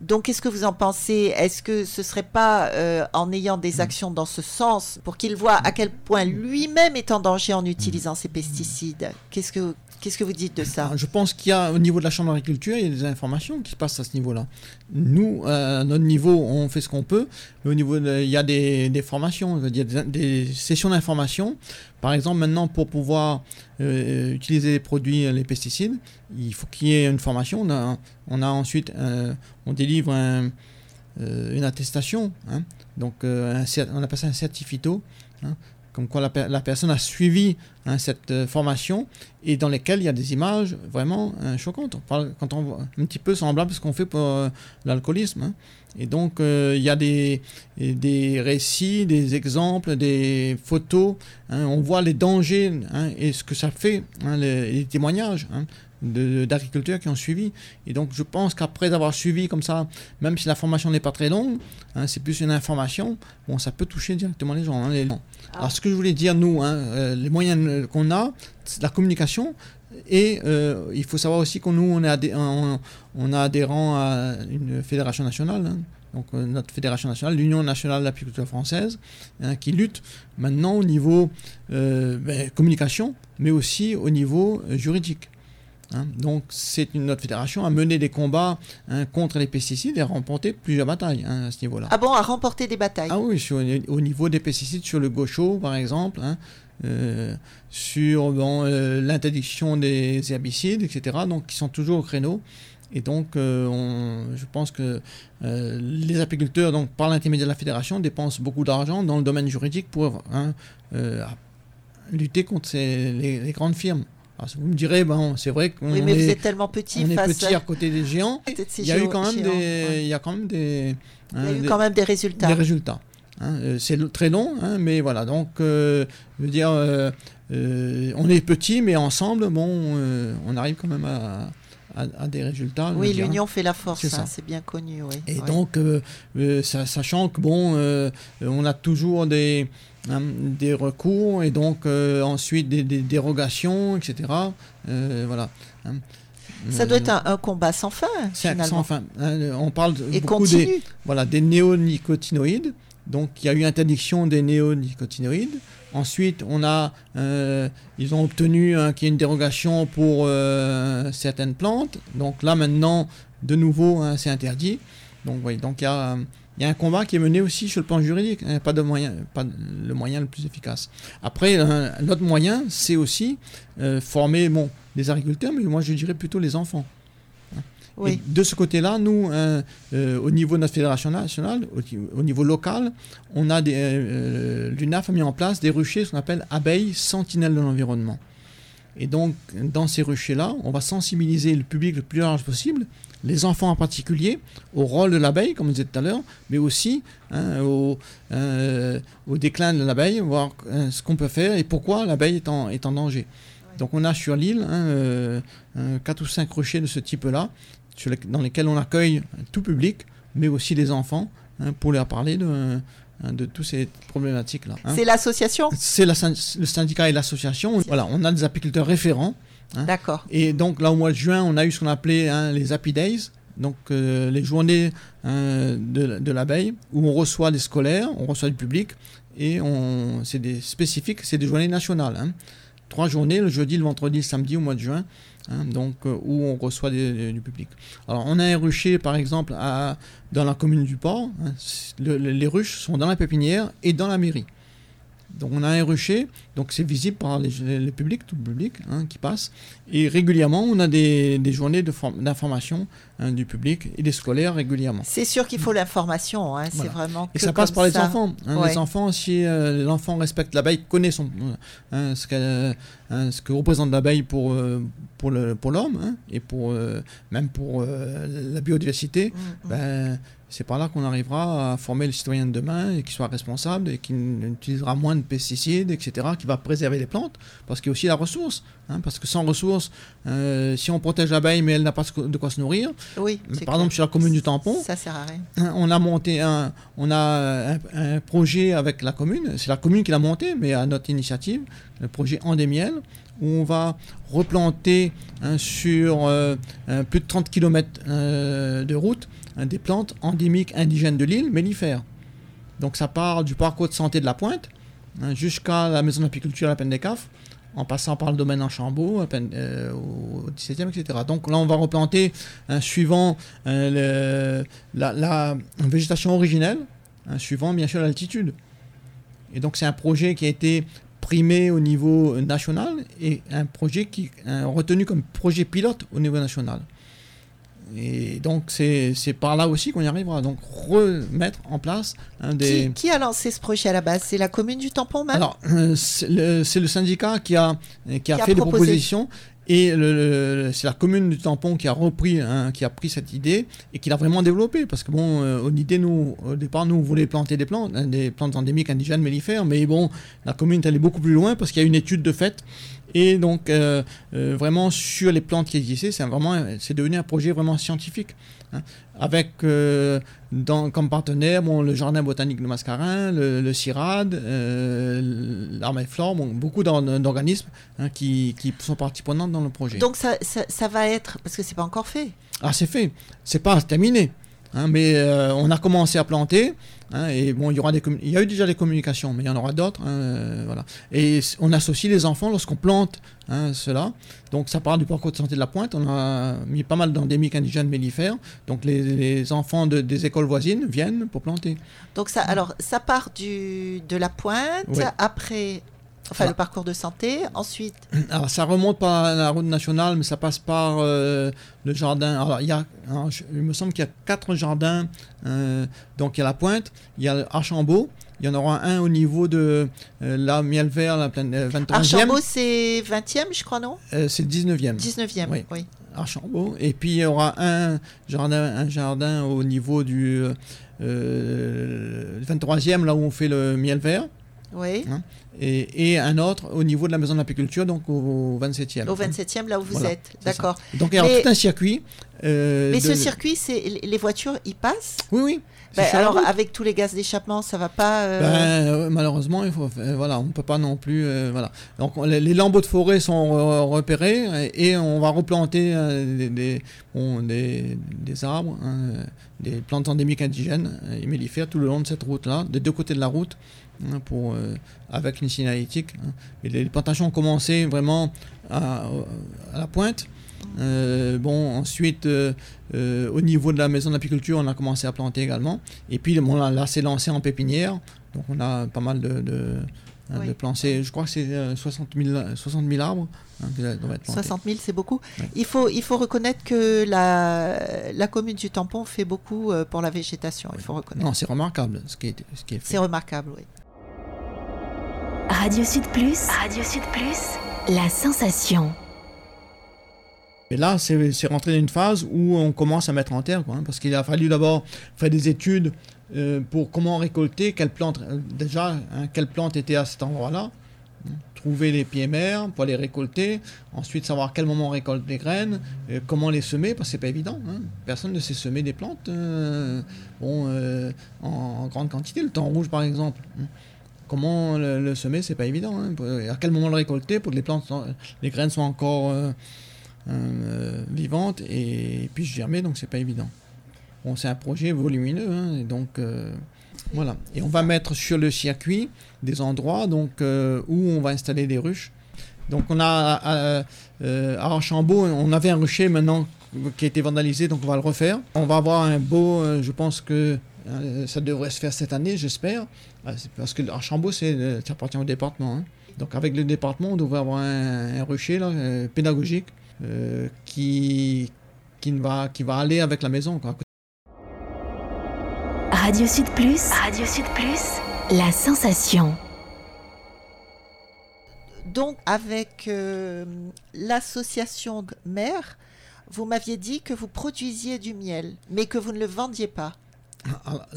Donc, qu'est-ce que vous en pensez? Est-ce que ce serait pas euh, en ayant des actions dans ce sens pour qu'il voit à quel point lui-même est en danger en utilisant ces pesticides? Qu'est-ce que Qu'est-ce que vous dites de ça Je pense qu'il y a au niveau de la Chambre d'agriculture, il y a des informations qui se passent à ce niveau-là. Nous, à notre niveau, on fait ce qu'on peut, au niveau, il y a des, formations, il y a des, sessions d'information. Par exemple, maintenant, pour pouvoir euh, utiliser les produits, les pesticides, il faut qu'il y ait une formation. On a, ensuite, euh, on délivre euh, une attestation. Hein. donc, on appelle ça un certificat. Hein comme quoi la, personne a suivi hein, cette euh, formation et dans lesquelles il y a des images vraiment euh, choquantes. On parle, quand on voit un petit peu semblable à ce qu'on fait pour euh, l'alcoolisme. Hein. Et donc, il y a des, des récits, des exemples, des photos. Hein. on voit les dangers et ce que ça fait, les, témoignages d'agriculteurs qui ont suivi. Et donc, je pense qu'après avoir suivi comme ça, même si la formation n'est pas très longue, hein, c'est plus une information, bon, ça peut toucher directement les gens. Hein, les... Ah. Alors, ce que je voulais dire, nous, hein, euh, les moyens qu'on a, c'est la communication. Et euh, il faut savoir aussi que nous, on est, on, on a adhérent à une fédération nationale. donc euh, notre fédération nationale, l'Union nationale de l'apiculture française, qui lutte maintenant au niveau ben, communication, mais aussi au niveau juridique. Hein. donc, c'est une autre fédération à mener des combats hein, contre les pesticides et à remporter plusieurs batailles hein, à ce niveau-là. Ah bon, à remporter des batailles? Ah oui, au niveau des pesticides, sur le gaucho, par exemple, euh, sur euh, l'interdiction des herbicides, etc. Donc, qui sont toujours au créneau. Et donc, euh, je pense que les apiculteurs, donc, par l'intermédiaire de la fédération, dépensent beaucoup d'argent dans le domaine juridique pour lutter contre les grandes firmes. Alors, vous me direz, bon, c'est vrai qu'on oui, mais est, vous êtes tellement petit, on est petit à... côté des géants. Il y a eu quand même des, il y a quand même des, il y a eu quand même des résultats. Des résultats. Hein. Euh, c'est très long, hein, mais voilà. Donc, euh, je veux dire, euh, on est petit, mais ensemble, bon, on arrive quand même à, à, des résultats. Oui, l'union fait la force, c'est hein, bien connu. Oui. Et donc, sachant que bon, on a toujours des Hein, des recours et donc euh, ensuite des, dérogations, etc. Euh, voilà. Hein. Ça doit être un, combat sans fin. Finalement. Sans fin. Hein. on parle beaucoup des, voilà, des néonicotinoïdes. Donc il y a eu interdiction des néonicotinoïdes. Ensuite, on a, euh, ils ont obtenu qu'il y ait une dérogation pour certaines plantes. Donc là maintenant, de nouveau, c'est interdit. Donc oui, donc il y a il y a un combat qui est mené aussi sur le plan juridique, hein, pas, de moyen, pas le moyen le plus efficace. Après, l'autre moyen, c'est aussi euh, former bon, les agriculteurs, mais moi je dirais plutôt les enfants. Oui. de ce côté-là, nous, hein, euh, au niveau de notre fédération nationale, au, niveau local, on a des, euh, l'UNAF a mis en place des ruchers, ce qu'on appelle abeilles sentinelles de l'environnement. Et donc, dans ces ruchers-là, on va sensibiliser le public le plus large possible les enfants en particulier, au rôle de l'abeille, comme je disais tout à l'heure, mais aussi hein, euh, au, déclin de l'abeille, voir hein, ce qu'on peut faire et pourquoi l'abeille est en, est en danger. Donc on a sur l'île hein, euh, 4 ou 5 rochers de ce type-là, dans lesquels on accueille tout public, mais aussi les enfants, pour leur parler de, de toutes ces problématiques-là. C'est l'association? C'est le syndicat et l'association. Voilà, on a des apiculteurs référents Hein? D'accord. Et donc là, au mois de juin, on a eu ce qu'on appelait hein, les Happy Days, donc euh, les journées hein, de, l'abeille, où on reçoit des scolaires, on reçoit du public, et c'est des spécifiques, c'est des journées nationales. Trois journées, le jeudi, le vendredi, le samedi au mois de juin, donc euh, où on reçoit du public. Alors on a un rucher, par exemple, à, dans la commune du Port. les ruches sont dans la pépinière et dans la mairie. Donc on a un rucher, donc c'est visible par les, publics, tout le public hein, qui passe. Et régulièrement, on a des, des journées d'information hein, du public et des scolaires régulièrement. C'est sûr qu'il faut l'information, hein, c'est vraiment. et ça passe par les enfants. Les enfants, si euh, l'enfant respecte l'abeille, connaît son, ce, ce, que représente l'abeille pour, euh, pour l'homme pour et pour, euh, même pour la biodiversité, mm, mm. ben, c'est par là qu'on arrivera à former le citoyen de demain et qui soit responsable et qui utilisera moins de pesticides, etc., qui va préserver les plantes, parce qu'il y a aussi la ressource. Hein, parce que sans ressources, euh, si on protège l'abeille mais elle n'a pas de quoi se nourrir, oui, par exemple sur la commune du Tampon, ça sert à rien. Hein, on a monté un, on a un, projet avec la commune, c'est la commune qui l'a monté, mais à notre initiative, le projet Andémiel, où on va replanter hein, sur euh, plus de 30 km euh, de route des plantes endémiques indigènes de l'île, mellifères. Donc ça part du parcours de santé de la Pointe hein, jusqu'à la maison d'apiculture à la Peine des Cafres, en passant par le domaine en Chambaud, à peine, euh, au 17e, etc. Donc là, on va replanter hein, suivant euh, la, végétation originelle, hein, suivant bien sûr l'altitude. Et donc c'est un projet qui a été primé au niveau national et un projet qui est retenu comme projet pilote au niveau national. Et donc c'est par là aussi qu'on y arrivera. Donc remettre en place un des... Qui, qui a lancé ce projet à la base? C'est la commune du Tampon même Alors, euh, c'est le, syndicat qui a, qui a Qui a fait des propositions et le- le- c'est la commune du tampon qui a repris, hein, qui a pris cette idée et qui l'a vraiment développée. Parce que bon, euh, au, idée, nous, au départ, nous, on voulait planter des plantes, hein, des plantes endémiques indigènes mellifères, mais bon, la commune est allée beaucoup plus loin parce qu'il y a une étude de fait. Et donc, euh, euh, vraiment, sur les plantes qui existaient, c'est vraiment, c'est devenu un projet vraiment scientifique. hein. avec euh, dans, comme partenaire bon, le Jardin botanique de Mascarin, le, le CIRAD, l'Arme et Flore, bon, beaucoup d'or- d'organismes hein, qui, qui sont partie prenante dans le projet. Donc ça, ça, ça va être, parce que c'est pas encore fait. Ah, c'est fait, c'est pas terminé. hein, mais euh, on a commencé à planter, hein, et bon, il y aura des il y a eu déjà des communications, mais il y en aura d'autres, hein, euh, voilà. Et on associe les enfants lorsqu'on plante hein, cela. Donc ça part du parcours de santé de la Pointe. On a mis pas mal d'endémiques indigènes mellifères. Donc les, les enfants de- des écoles voisines viennent pour planter. Donc ça, alors, ça part du, de la pointe, Ouais. après, enfin Voilà. le parcours de santé, ensuite, Alors ça remonte par la route nationale, mais ça passe par euh, le jardin. Alors il y a, alors, je- il me semble qu'il y a quatre jardins. euh, donc il y a la Pointe, il y a Archambault, il y en aura un au niveau de euh, la Miel Vert, la plaine euh, 23e. Archambault c'est 20e, je crois, non? C'est le 19e. 19e, Oui. oui. Archambault. Et puis il y aura un jardin, un jardin au niveau du euh, 23e, là où on fait le miel vert. Oui, Et, et un autre au niveau de la maison de l'apiculture, donc au, 27e. au 27e, là où vous Voilà, êtes. D'accord. Donc il y Mais- tout un circuit. euh, Mais de- ce circuit, c'est les voitures y passent? Oui, oui. la Alors, avec tous les gaz d'échappement, ça va pas. euh, Ben, euh, malheureusement, il faut, voilà, on ne peut pas non plus. euh, voilà. Donc, on- les, les lambeaux de forêt sont re- repérés et, et on va replanter des, des, bon, des, des arbres, hein, des plantes endémiques indigènes et mellifères tout le long de cette route-là, des deux côtés de la route, hein, pour, euh, avec une signalétique. hein. Et les, plantations ont commencé vraiment à, à la pointe. Euh, bon, ensuite, euh, au niveau de la maison d'apiculture, on a commencé à planter également. Et puis, bon, là, là c'est lancé en pépinière. Donc, on a pas mal de, de, hein, Oui. de plantés. Je crois que c'est euh, 60, 000, 60 000 arbres hein, qui doivent être plantés. 60 000, c'est beaucoup. Ouais. Il, faut, il faut reconnaître que la, la commune du Tampon fait beaucoup euh, pour la végétation. Il faut reconnaître. Non, c'est remarquable ce qui est, ce qui est fait. C'est remarquable, oui. Radio Sud Plus. Radio Sud Plus. La sensation. Et là, c'est rentré dans une phase où on commence à mettre en terre, quoi, hein, parce qu'il a fallu d'abord faire des études euh, pour comment récolter, quelle plante, euh, déjà, hein, quelle plante à cet endroit-là, hein, trouver les pieds mères pour les récolter, ensuite savoir à quel moment on récolte les graines, euh, comment les semer, parce que c'est pas évident. Personne ne sait semer des plantes euh, bon, en, en grande quantité, le thon rouge par exemple. Comment le, le semer, c'est pas évident. hein. À quel moment le récolter pour que les plantes, les graines soient encore euh, euh, vivante et puis germer, donc c'est pas évident. Bon, c'est un projet volumineux, hein, et donc euh, voilà. Et on va mettre sur le circuit des endroits donc où on va installer des ruches. Donc on a à, euh, à Archambault, on avait un rucher maintenant qui a été vandalisé, donc on va le refaire. On va avoir un beau, je pense que euh, ça devrait se faire cette année, j'espère, c'est parce que Archambault, c'est, euh, ça appartient au département. hein. Donc avec le département, on devrait avoir un, un rucher là, euh, pédagogique euh, qui, qui, va, qui va aller avec la maison. Quoi. Radio Sud Plus. Radio Sud Plus. La sensation. Donc, avec euh, l'association mère, vous m'aviez dit que vous produisiez du miel, mais que vous ne le vendiez pas.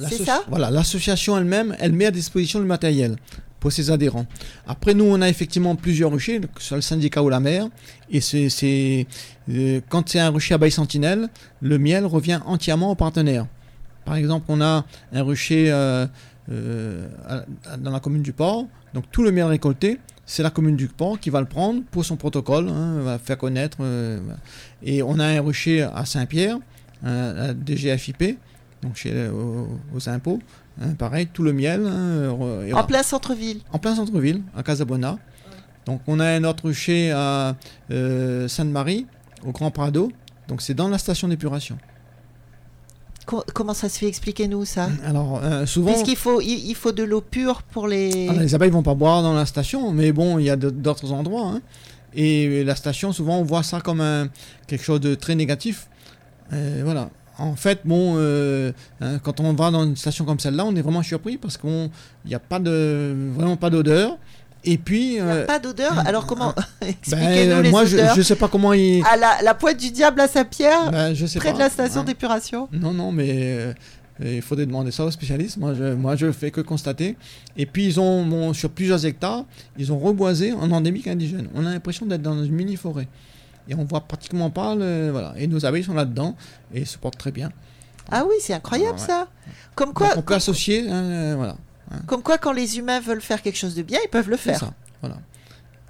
C'est ça Voilà, l'association elle-même, elle met à disposition le matériel pour ses adhérents. Après, nous, on a effectivement plusieurs ruchers, que ce soit le syndicat ou la mer, et c'est, euh, quand c'est un rucher à bail sentinelle, le miel revient entièrement aux partenaires. Par exemple, on a un rucher euh, euh, dans la commune du Port, donc tout le miel récolté, c'est la commune du Port qui va le prendre pour son protocole, hein, va faire connaître. et on a un rucher à Saint-Pierre, un DGFIP, donc chez, euh, aux, aux impôts, hein, pareil, tout le miel hein, En plein centre-ville. en plein centre-ville, à Casabona. Donc on a un autre rucher à euh, Sainte-Marie, au Grand Prado. Donc c'est dans la station d'épuration. Co- comment ça se fait? Expliquez-nous ça. Alors euh, souvent, Puisqu'il faut, il, il faut de l'eau pure pour les. Ah, les abeilles vont pas boire dans la station, mais bon, il y a d'autres endroits. hein. Et la station, souvent, on voit ça comme un, quelque chose de très négatif. Euh, voilà. En fait, bon, euh, hein, quand on va dans une station comme celle-là, on est vraiment surpris parce qu'il n'y a pas de, vraiment pas d'odeur. Et puis, Il n'y a euh, pas d'odeur. Alors comment ben, Expliquez-nous les moi, je, odeurs. je sais pas comment il. À la, la pointe du diable à Saint-Pierre, Ben, près pas. de la station hein. d'épuration. Non, non, mais euh, il faudrait demander ça aux spécialistes. Moi, je, moi, je fais que constater. Et puis, ils ont, bon, sur plusieurs hectares, ils ont reboisé en endémique indigène. On a l'impression d'être dans une mini-forêt. Et on voit pratiquement pas le. Voilà. Et nos abeilles sont là-dedans et se portent très bien. Ah oui, c'est incroyable Ah ouais. ça. Comme quoi, Donc, on peut associer. hein, euh, voilà. comme quoi, quand les humains veulent faire quelque chose de bien, ils peuvent le faire. ça. Voilà.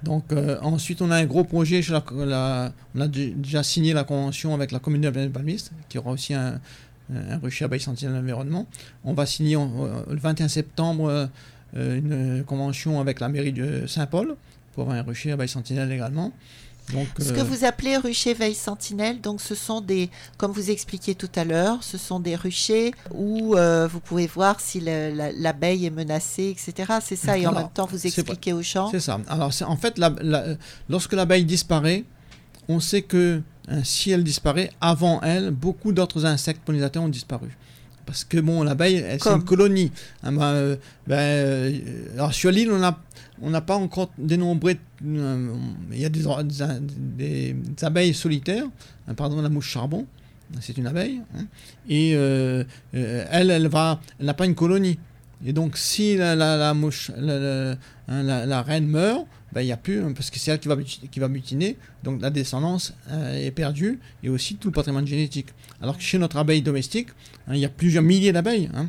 Donc, euh, ensuite, on a un gros projet. Chez la, la- on a dé- déjà signé la convention avec la commune de Palmiste, qui aura aussi un, un rucher abeille sentinelle de l'environnement. On va signer en- euh, le 21 septembre euh, une convention avec la mairie de Saint-Paul pour avoir un rucher abeille sentinelle également. Donc, Ce euh, que vous appelez rucher veille sentinelle, donc ce sont des, comme vous expliquiez tout à l'heure, ce sont des ruchers où euh, vous pouvez voir si le- la- l'abeille est menacée, etc. C'est ça, et en Alors, même temps vous expliquez aux gens. C'est ça. Alors, c'est- en fait, la- la- lorsque l'abeille disparaît, on sait que hein, si elle disparaît, avant elle, beaucoup d'autres insectes pollinisateurs ont disparu. Parce que bon, l'abeille, elle, c'est une colonie. Hein, ben, euh, ben, euh, alors sur l'île, on n'a on pas encore dénombré. euh, Il y a des, des- des abeilles solitaires. hein, par exemple, la mouche charbon, c'est une abeille. hein, et elle, elle va, elle n'a pas une colonie. Et donc, si la, la- la mouche, hein, la- la reine meurt, ben, il n'y a plus, hein, parce que c'est elle qui va, qui va mutiner, donc la descendance euh, est perdue, et aussi tout le patrimoine génétique. Alors que chez notre abeille domestique, hein, il y a plusieurs milliers d'abeilles, hein,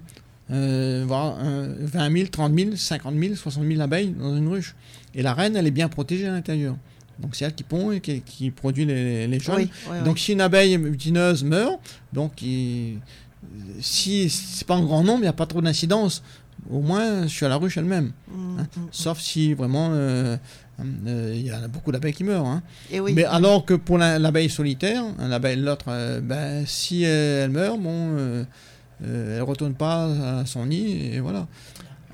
euh, voire euh, 20 000, 30 000, 50 000, 60 000 abeilles dans une ruche. Et la reine, elle est bien protégée à l'intérieur. Donc c'est elle qui pond et qui, qui produit les, les jeunes. Oui, oui, oui. Donc si une abeille mutineuse meurt, donc il- si c'est pas en grand nombre, il n'y a pas trop d'incidence. Au moins, je suis à la ruche elle-même. Mm, hein. mm. Sauf si vraiment euh, euh, il y a beaucoup d'abeilles qui meurent. hein. Et oui. Mais alors que pour la- l'abeille solitaire, hein, l'abeille l'autre, euh, ben, si elle, meurt, bon, elle retourne pas à son nid et voilà.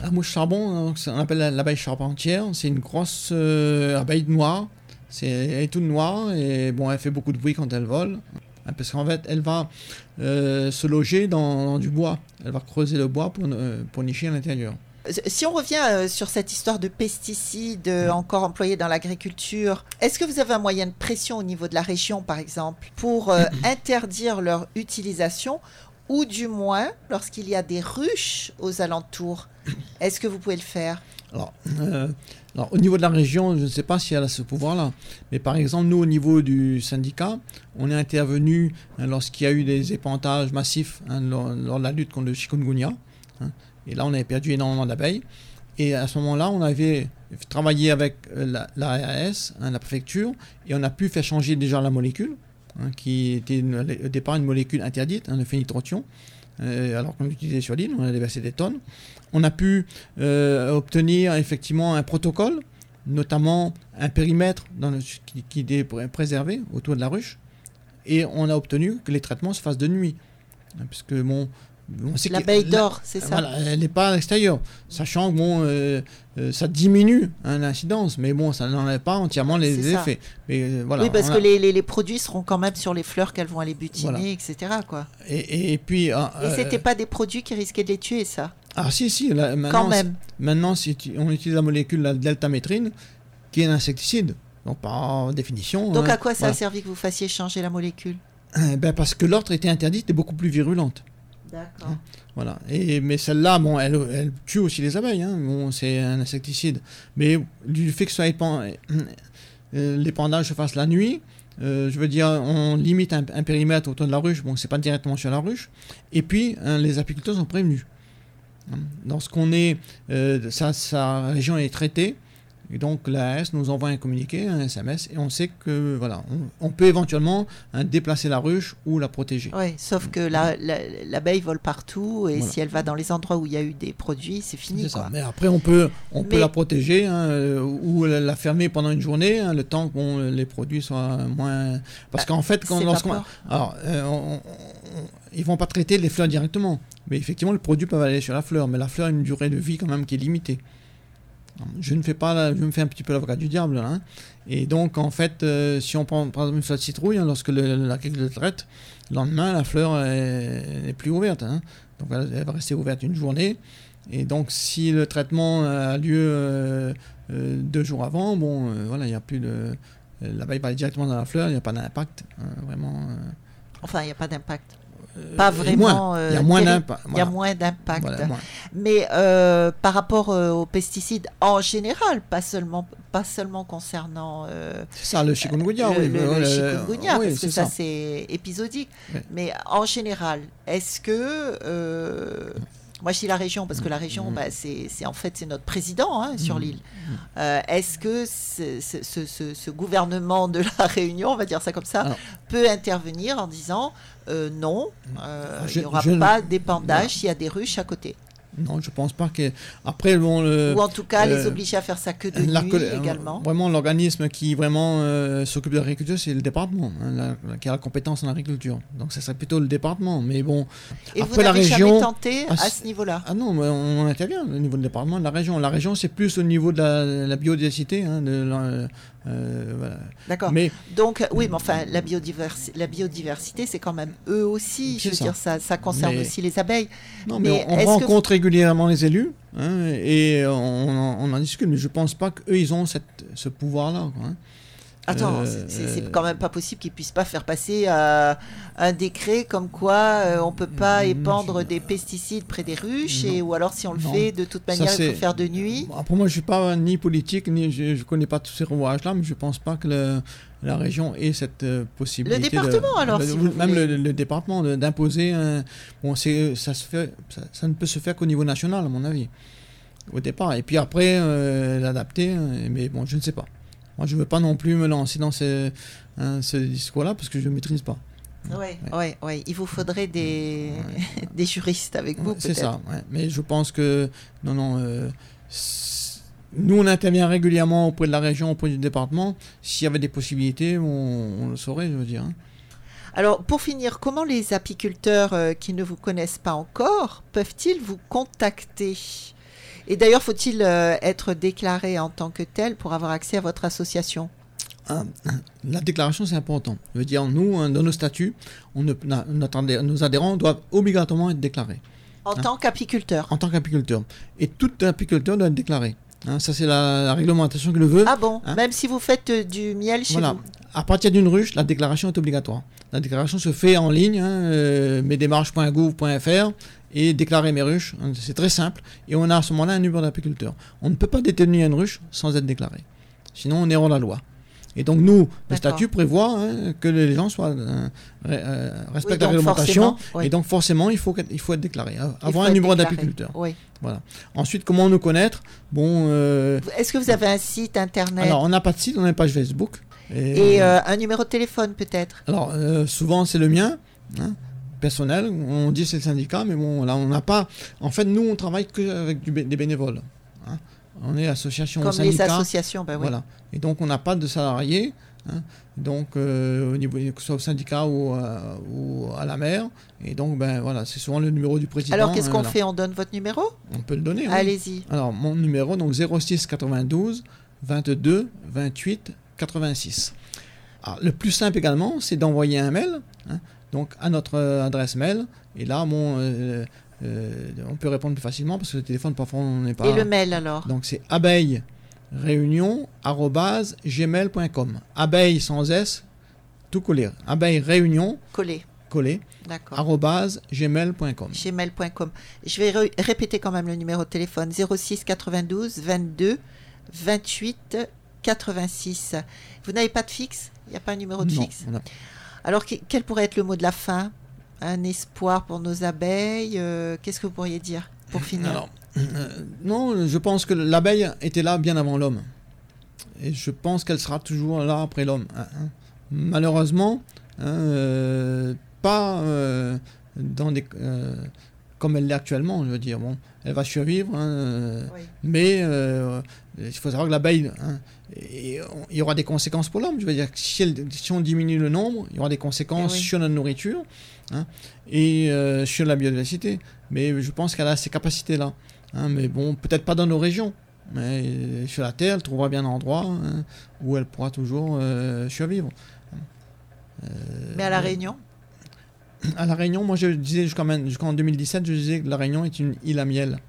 La mouche charbon, on appelle la- l'abeille charpentière, c'est une grosse abeille noire. C'est, elle est toute noire et bon, elle fait beaucoup de bruit quand elle vole. Hein, Parce qu'en fait, elle va euh, se loger dans, dans du bois. Elle va creuser le bois pour, euh, pour nicher à l'intérieur. Si on revient euh, sur cette histoire de pesticides euh, encore employés dans l'agriculture, est-ce que vous avez un moyen de pression au niveau de la région, par exemple, pour interdire leur utilisation ou du moins, lorsqu'il y a des ruches aux alentours, est-ce que vous pouvez le faire? Alors, euh, alors, au niveau de la région, je ne sais pas si elle a ce pouvoir-là. Mais par exemple, nous, au niveau du syndicat, on est intervenu hein, lorsqu'il y a eu des épantages massifs hein, lors, de la lutte contre le chikungunya. hein. et là, on avait perdu énormément d'abeilles. Et à ce moment-là, on avait travaillé avec euh, la, la préfecture, et on a pu faire changer déjà la molécule, qui était au départ une molécule interdite, le phénitrotion. Euh, alors qu'on l'utilisait sur l'île, on a déversé des tonnes. On a pu euh, obtenir effectivement un protocole, notamment un périmètre dans le- qui, qui est pré- préservé autour de la ruche, et on a obtenu que les traitements se fassent de nuit. Hein, Puisque bon, L'abeille la- dort, c'est ça voilà, elle n'est pas à l'extérieur. Sachant que bon, euh, euh, ça diminue hein, l'incidence, mais bon, ça n'enlève pas entièrement les effets. Mais, euh, voilà, Oui, parce que les, les- les produits seront quand même sur les fleurs qu'elles vont aller butiner, Voilà. etc. Quoi. et, et- et puis. Et c'était pas des produits qui risquaient de les tuer, ça? Ah si, si, là, maintenant, Quand même. Maintenant, si tu- on utilise la molécule la deltamétrine, qui est un insecticide. Donc, par définition. Donc hein, à quoi ça a servi que vous fassiez changer la molécule Eh ben, Parce que l'autre était interdite et beaucoup plus virulente. D'accord. Voilà. Et, mais celle-là, bon, elle, elle tue aussi les abeilles. hein. Bon, c'est un insecticide. Mais du fait que épan- euh, l'épandage se fasse la nuit, euh, je veux dire, on limite un, un périmètre autour de la ruche. Bon, c'est pas directement sur la ruche. Et puis, hein, les apiculteurs sont prévenus. Hein. Lorsqu'on est, euh, sa, sa région est traitée, Et donc l'AS nous envoie un communiqué, un SMS, et on sait que voilà, on, on peut éventuellement hein, déplacer la ruche ou la protéger. Oui, sauf que la- la- l'abeille vole partout et Voilà. si elle va dans les endroits où il y a eu des produits, c'est fini. C'est ça. quoi. Mais après, on peut, on peut la protéger hein, euh, ou la, la fermer pendant une journée, hein, le temps que les produits soient moins. Parce Bah, qu'en fait, quand lorsqu'on- alors, euh, on- on- on- ils vont pas traiter les fleurs directement, mais effectivement, le produit peut aller sur la fleur, mais la fleur a une durée de vie quand même qui est limitée. Je ne fais pas, la- je me fais un petit peu l'avocat du diable, hein. et donc en fait, euh, si on prend par exemple une fleur de citrouille, hein, lorsque le, la le traite, le lendemain la fleur est- n'est plus ouverte, hein. donc elle, va rester ouverte une journée, et donc si le traitement a lieu euh, euh, deux jours avant, bon, voilà, il n'y a plus de, l'abeille va aller directement dans la fleur, il n'y a pas d'impact, hein, vraiment. Enfin, il n'y a pas d'impact. Euh, Pas vraiment, euh, Il y a moins d'impact. Il y a moins d'impact. Voilà. Mais euh, par rapport euh, aux pesticides en général, pas seulement, pas seulement concernant euh, C'est ça, le chikungunya, le, oui. le- chikungunya, oui, parce que c'est ça, c'est épisodique. Mais en général, est-ce que... moi, je dis la région, parce que la région, Mhm. bah, c'est c'est- en fait c'est notre président hein, sur Mhm. l'île. Euh, Est-ce que ce, ce- ce- ce- ce gouvernement de la Réunion, on va dire ça comme ça, Alors. peut intervenir en disant euh, non, euh, Je- il n'y aura je pas d'épandage s'il y a des ruches à côté Non, je pense pas que. Après, bon, le. Ou en tout cas, les euh, obliger à faire ça que de la nuit également. Vraiment, l'organisme qui vraiment euh, s'occupe de l'agriculture, c'est le département, hein, la- qui a la compétence en agriculture. Donc, ça serait plutôt le département. Mais bon, Et vous la n'avez jamais région- tenté Ah, à ce niveau-là? Ah non, mais on intervient au niveau du département, de la région. La région, c'est plus au niveau de la, la biodiversité, hein, de la- euh, voilà. D'accord. Mais Donc, oui, mais enfin, la, biodiversi- la biodiversité, c'est quand même eux aussi. Je veux ça. dire, ça, ça concerne Mais- aussi les abeilles. Non, Mais mais, on, que rencontre régulièrement les élus hein, et on, en- on en discute, mais je pense pas qu'eux, ils ont cette, ce pouvoir-là. hein. Attends, Euh, c'est- euh, quand même pas possible qu'ils puissent pas faire passer euh, un décret comme quoi euh, on peut pas Mm, épandre des pesticides près des ruches Non. et ou alors si on le Non. fait de toute manière il faut faire de nuit. Pour moi, je suis pas ni politique, ni je, je connais pas tous ces rouages-là, mais je pense pas que le- la région ait cette possibilité. Le département, de- alors, le- si vous même le, le département d'imposer. Bon, c'est ça se fait, ça, ça ne peut se faire qu'au niveau national, à mon avis, au départ. Et puis après, l'adapter. Mais bon, je ne sais pas. Moi, je veux pas non plus me lancer dans ce, hein, ce discours-là parce que je ne maîtrise pas. Ouais, ouais, ouais. Il vous faudrait des, des juristes avec vous C'est ça, mais je pense que non, non. euh, nous, on intervient régulièrement auprès de la région, auprès du département. S'il y avait des possibilités, on, on le saurait, je veux dire. hein. Alors, pour finir, comment les apiculteurs euh, qui ne vous connaissent pas encore peuvent-ils vous contacter? Et d'ailleurs, faut-il euh, être déclaré en tant que tel pour avoir accès à votre association? Ah, La déclaration, c'est important. Je veux dire, nous, hein, dans nos statuts, on ne- na- notre adhé- nos adhérents doivent obligatoirement être déclarés En Ah. tant qu'apiculteur en tant qu'apiculteur. Et tout apiculteur doit être déclaré. Hein, ça, c'est la, la réglementation qui le veut. Ah bon? Hein? Même si vous faites euh, du miel chez Voilà. vous? À partir d'une ruche, la déclaration est obligatoire. La déclaration se fait en ligne, hein, euh, mesdémarches.gouv.fr et déclarer mes ruches. hein, C'est très simple. Et on a à ce moment-là un numéro d'apiculteur. On ne peut pas détenir une ruche sans être déclaré. Sinon, on est hors la loi. Et donc, nous, le statut prévoit hein, que les gens soient, euh, euh, respectent la réglementation. oui. Et donc, forcément, il faut, il faut être déclaré. Avoir un numéro d'apiculteur. Oui. Ensuite, comment nous connaître? Bon, euh, Est-ce que vous avez un site internet? Alors, on n'a pas de site, on pas de page Facebook. Et euh, un numéro de téléphone peut-être Alors, euh, souvent, c'est le mien, hein, personnel. On dit c'est le syndicat, mais bon, là, on n'a pas. En fait, nous, on travaille que avec du bé- des bénévoles. hein. On est association Comme les associations, ben oui. Voilà. Et donc, on n'a pas de salariés. hein. Donc, euh, au niveau, que ce soit au syndicat ou, euh, ou à la mer. Et donc, ben voilà, c'est souvent le numéro du président. Alors qu'est-ce qu'on voilà. fait? On donne votre numéro? On peut le donner. oui. Allez-y. Alors, mon numéro, donc 06 92 22 28 86. Alors, le plus simple également, c'est d'envoyer un mail, hein, donc à notre euh, adresse mail. Et là, euh, euh, on peut répondre plus facilement parce que le téléphone, parfois, on n'est pas. Et le mail alors? Donc, c'est abeille réunion@gmail.com. Abeille sans S, tout collé. Abeille réunion Collé. collé D'accord. arrobase gmail.com. gmail.com. Je vais répéter quand même le numéro de téléphone 06 92 22 28 86. Vous n'avez pas de fixe? Il n'y a pas un numéro de Non, fixe? Alors que- quel pourrait être le mot de la fin? Un espoir pour nos abeilles euh, Qu'est-ce que vous pourriez dire pour finir? Alors, euh, non, je pense que l'abeille était là bien avant l'homme. et je pense qu'elle sera toujours là après l'homme. hein, hein. Malheureusement, hein, euh, pas euh, dans des, euh, comme elle l'est actuellement, je veux dire. Bon, elle va survivre, hein, euh, mais euh, il faut savoir que l'abeille, hein, et on- il y aura des conséquences pour l'homme. Je veux dire, si, elle- si on diminue le nombre, il y aura des conséquences Eh oui. sur notre nourriture hein, et euh, sur la biodiversité. Mais je pense qu'elle a ces capacités-là. hein, mais bon, peut-être pas dans nos régions. Mais euh, sur la Terre, elle trouvera bien un endroit hein, où elle pourra toujours euh, survivre. Euh, Mais à La Réunion? à La Réunion, moi je disais jusqu'en main- jusqu'en 2017, je disais que La Réunion est une île à miel.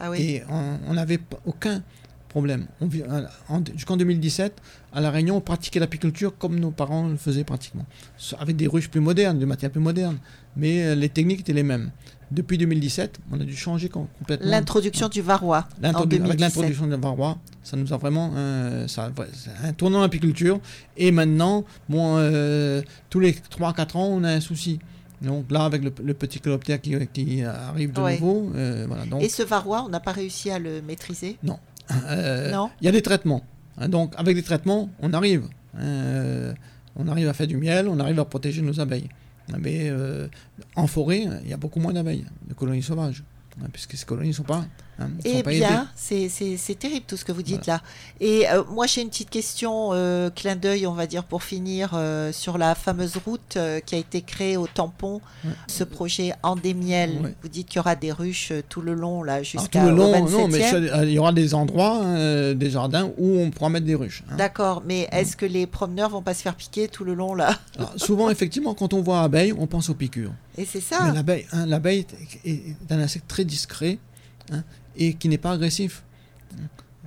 Ah oui. Et on- n'avait aucun problème. On vit- en- Jusqu'en 2017, à La Réunion, on pratiquait l'apiculture comme nos parents le faisaient pratiquement. Avec des ruches plus modernes, du matériel plus moderne. Mais euh, les techniques étaient les mêmes. Depuis 2017, on a dû changer com- complètement. L'introduction du varroa en L'introdu- 2017. avec l'introduction de varroa, ça nous a vraiment euh, ça, un tournant en apiculture. Et maintenant, bon, euh, tous les 3-4 ans, on a un souci. Donc là, avec le, le petit coloptère qui, qui arrive de Ouais. nouveau, euh, voilà. Donc, Et ce varroa, on n'a pas réussi à le maîtriser? Euh, Non. il y a des traitements. hein. donc avec des traitements, on arrive. Euh, on arrive à faire du miel, on arrive à protéger nos abeilles. Mais euh, en forêt, il y a beaucoup moins d'abeilles, de colonies sauvages. hein, puisque ces colonies ne sont pas, hein, Eh bien, c'est- terrible tout ce que vous dites là. Et euh, moi, j'ai une petite question, euh, clin d'œil, on va dire, pour finir, euh, sur la fameuse route qui a été créée au tampon, Ouais. ce projet Andémiel. Ouais. Vous dites qu'il y aura des ruches tout le long, là, jusqu'à tout le long, non, mais 27e. sur- il y aura des endroits, euh, des jardins où on pourra mettre des ruches. hein. D'accord, mais est-ce que les promeneurs vont pas se faire piquer tout le long, là? Alors, souvent, effectivement, quand on voit abeille, on pense aux piqûres. Et c'est ça l'abeille, hein, est, est un insecte très discret hein, et qui n'est pas agressif.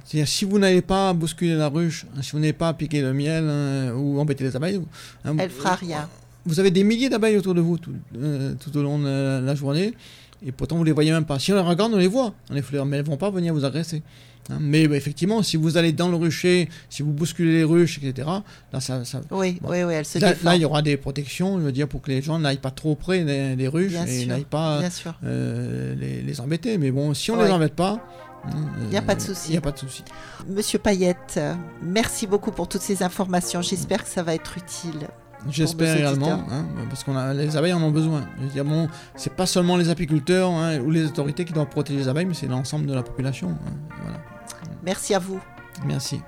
C'est-à-dire, si vous n'avez pas bousculé la ruche, hein, si vous n'avez pas piqué le miel hein, ou embêté les abeilles, hein, Elle vous- fera rien. Vous avez des milliers d'abeilles autour de vous tout, euh, tout au long de la, la journée et pourtant vous les voyez même pas. Si on les regarde, on les voit, on les fleurs, mais elles vont pas venir vous agresser. Hein. mais bah, effectivement, si vous allez dans le rucher, si vous bousculez les ruches, etc., là, ça, ça- Oui, Bon. oui, oui, elle se là, il y aura des protections, je veux dire, pour que les gens n'aillent pas trop près des, des ruches Bien et n'aillent pas euh, les, les embêter. Mais bon, si on Ouais. les embête pas, Il y a pas de souci. Il n'y a pas de souci. Monsieur Payette, euh, merci beaucoup pour toutes ces informations. J'espère que ça va être utile. J'espère également, hein, parce qu'on a les abeilles en ont besoin. Je veux dire, bon, c'est pas seulement les apiculteurs hein, ou les autorités qui doivent protéger les abeilles, mais c'est l'ensemble de la population. hein. Voilà. Merci à vous. Merci.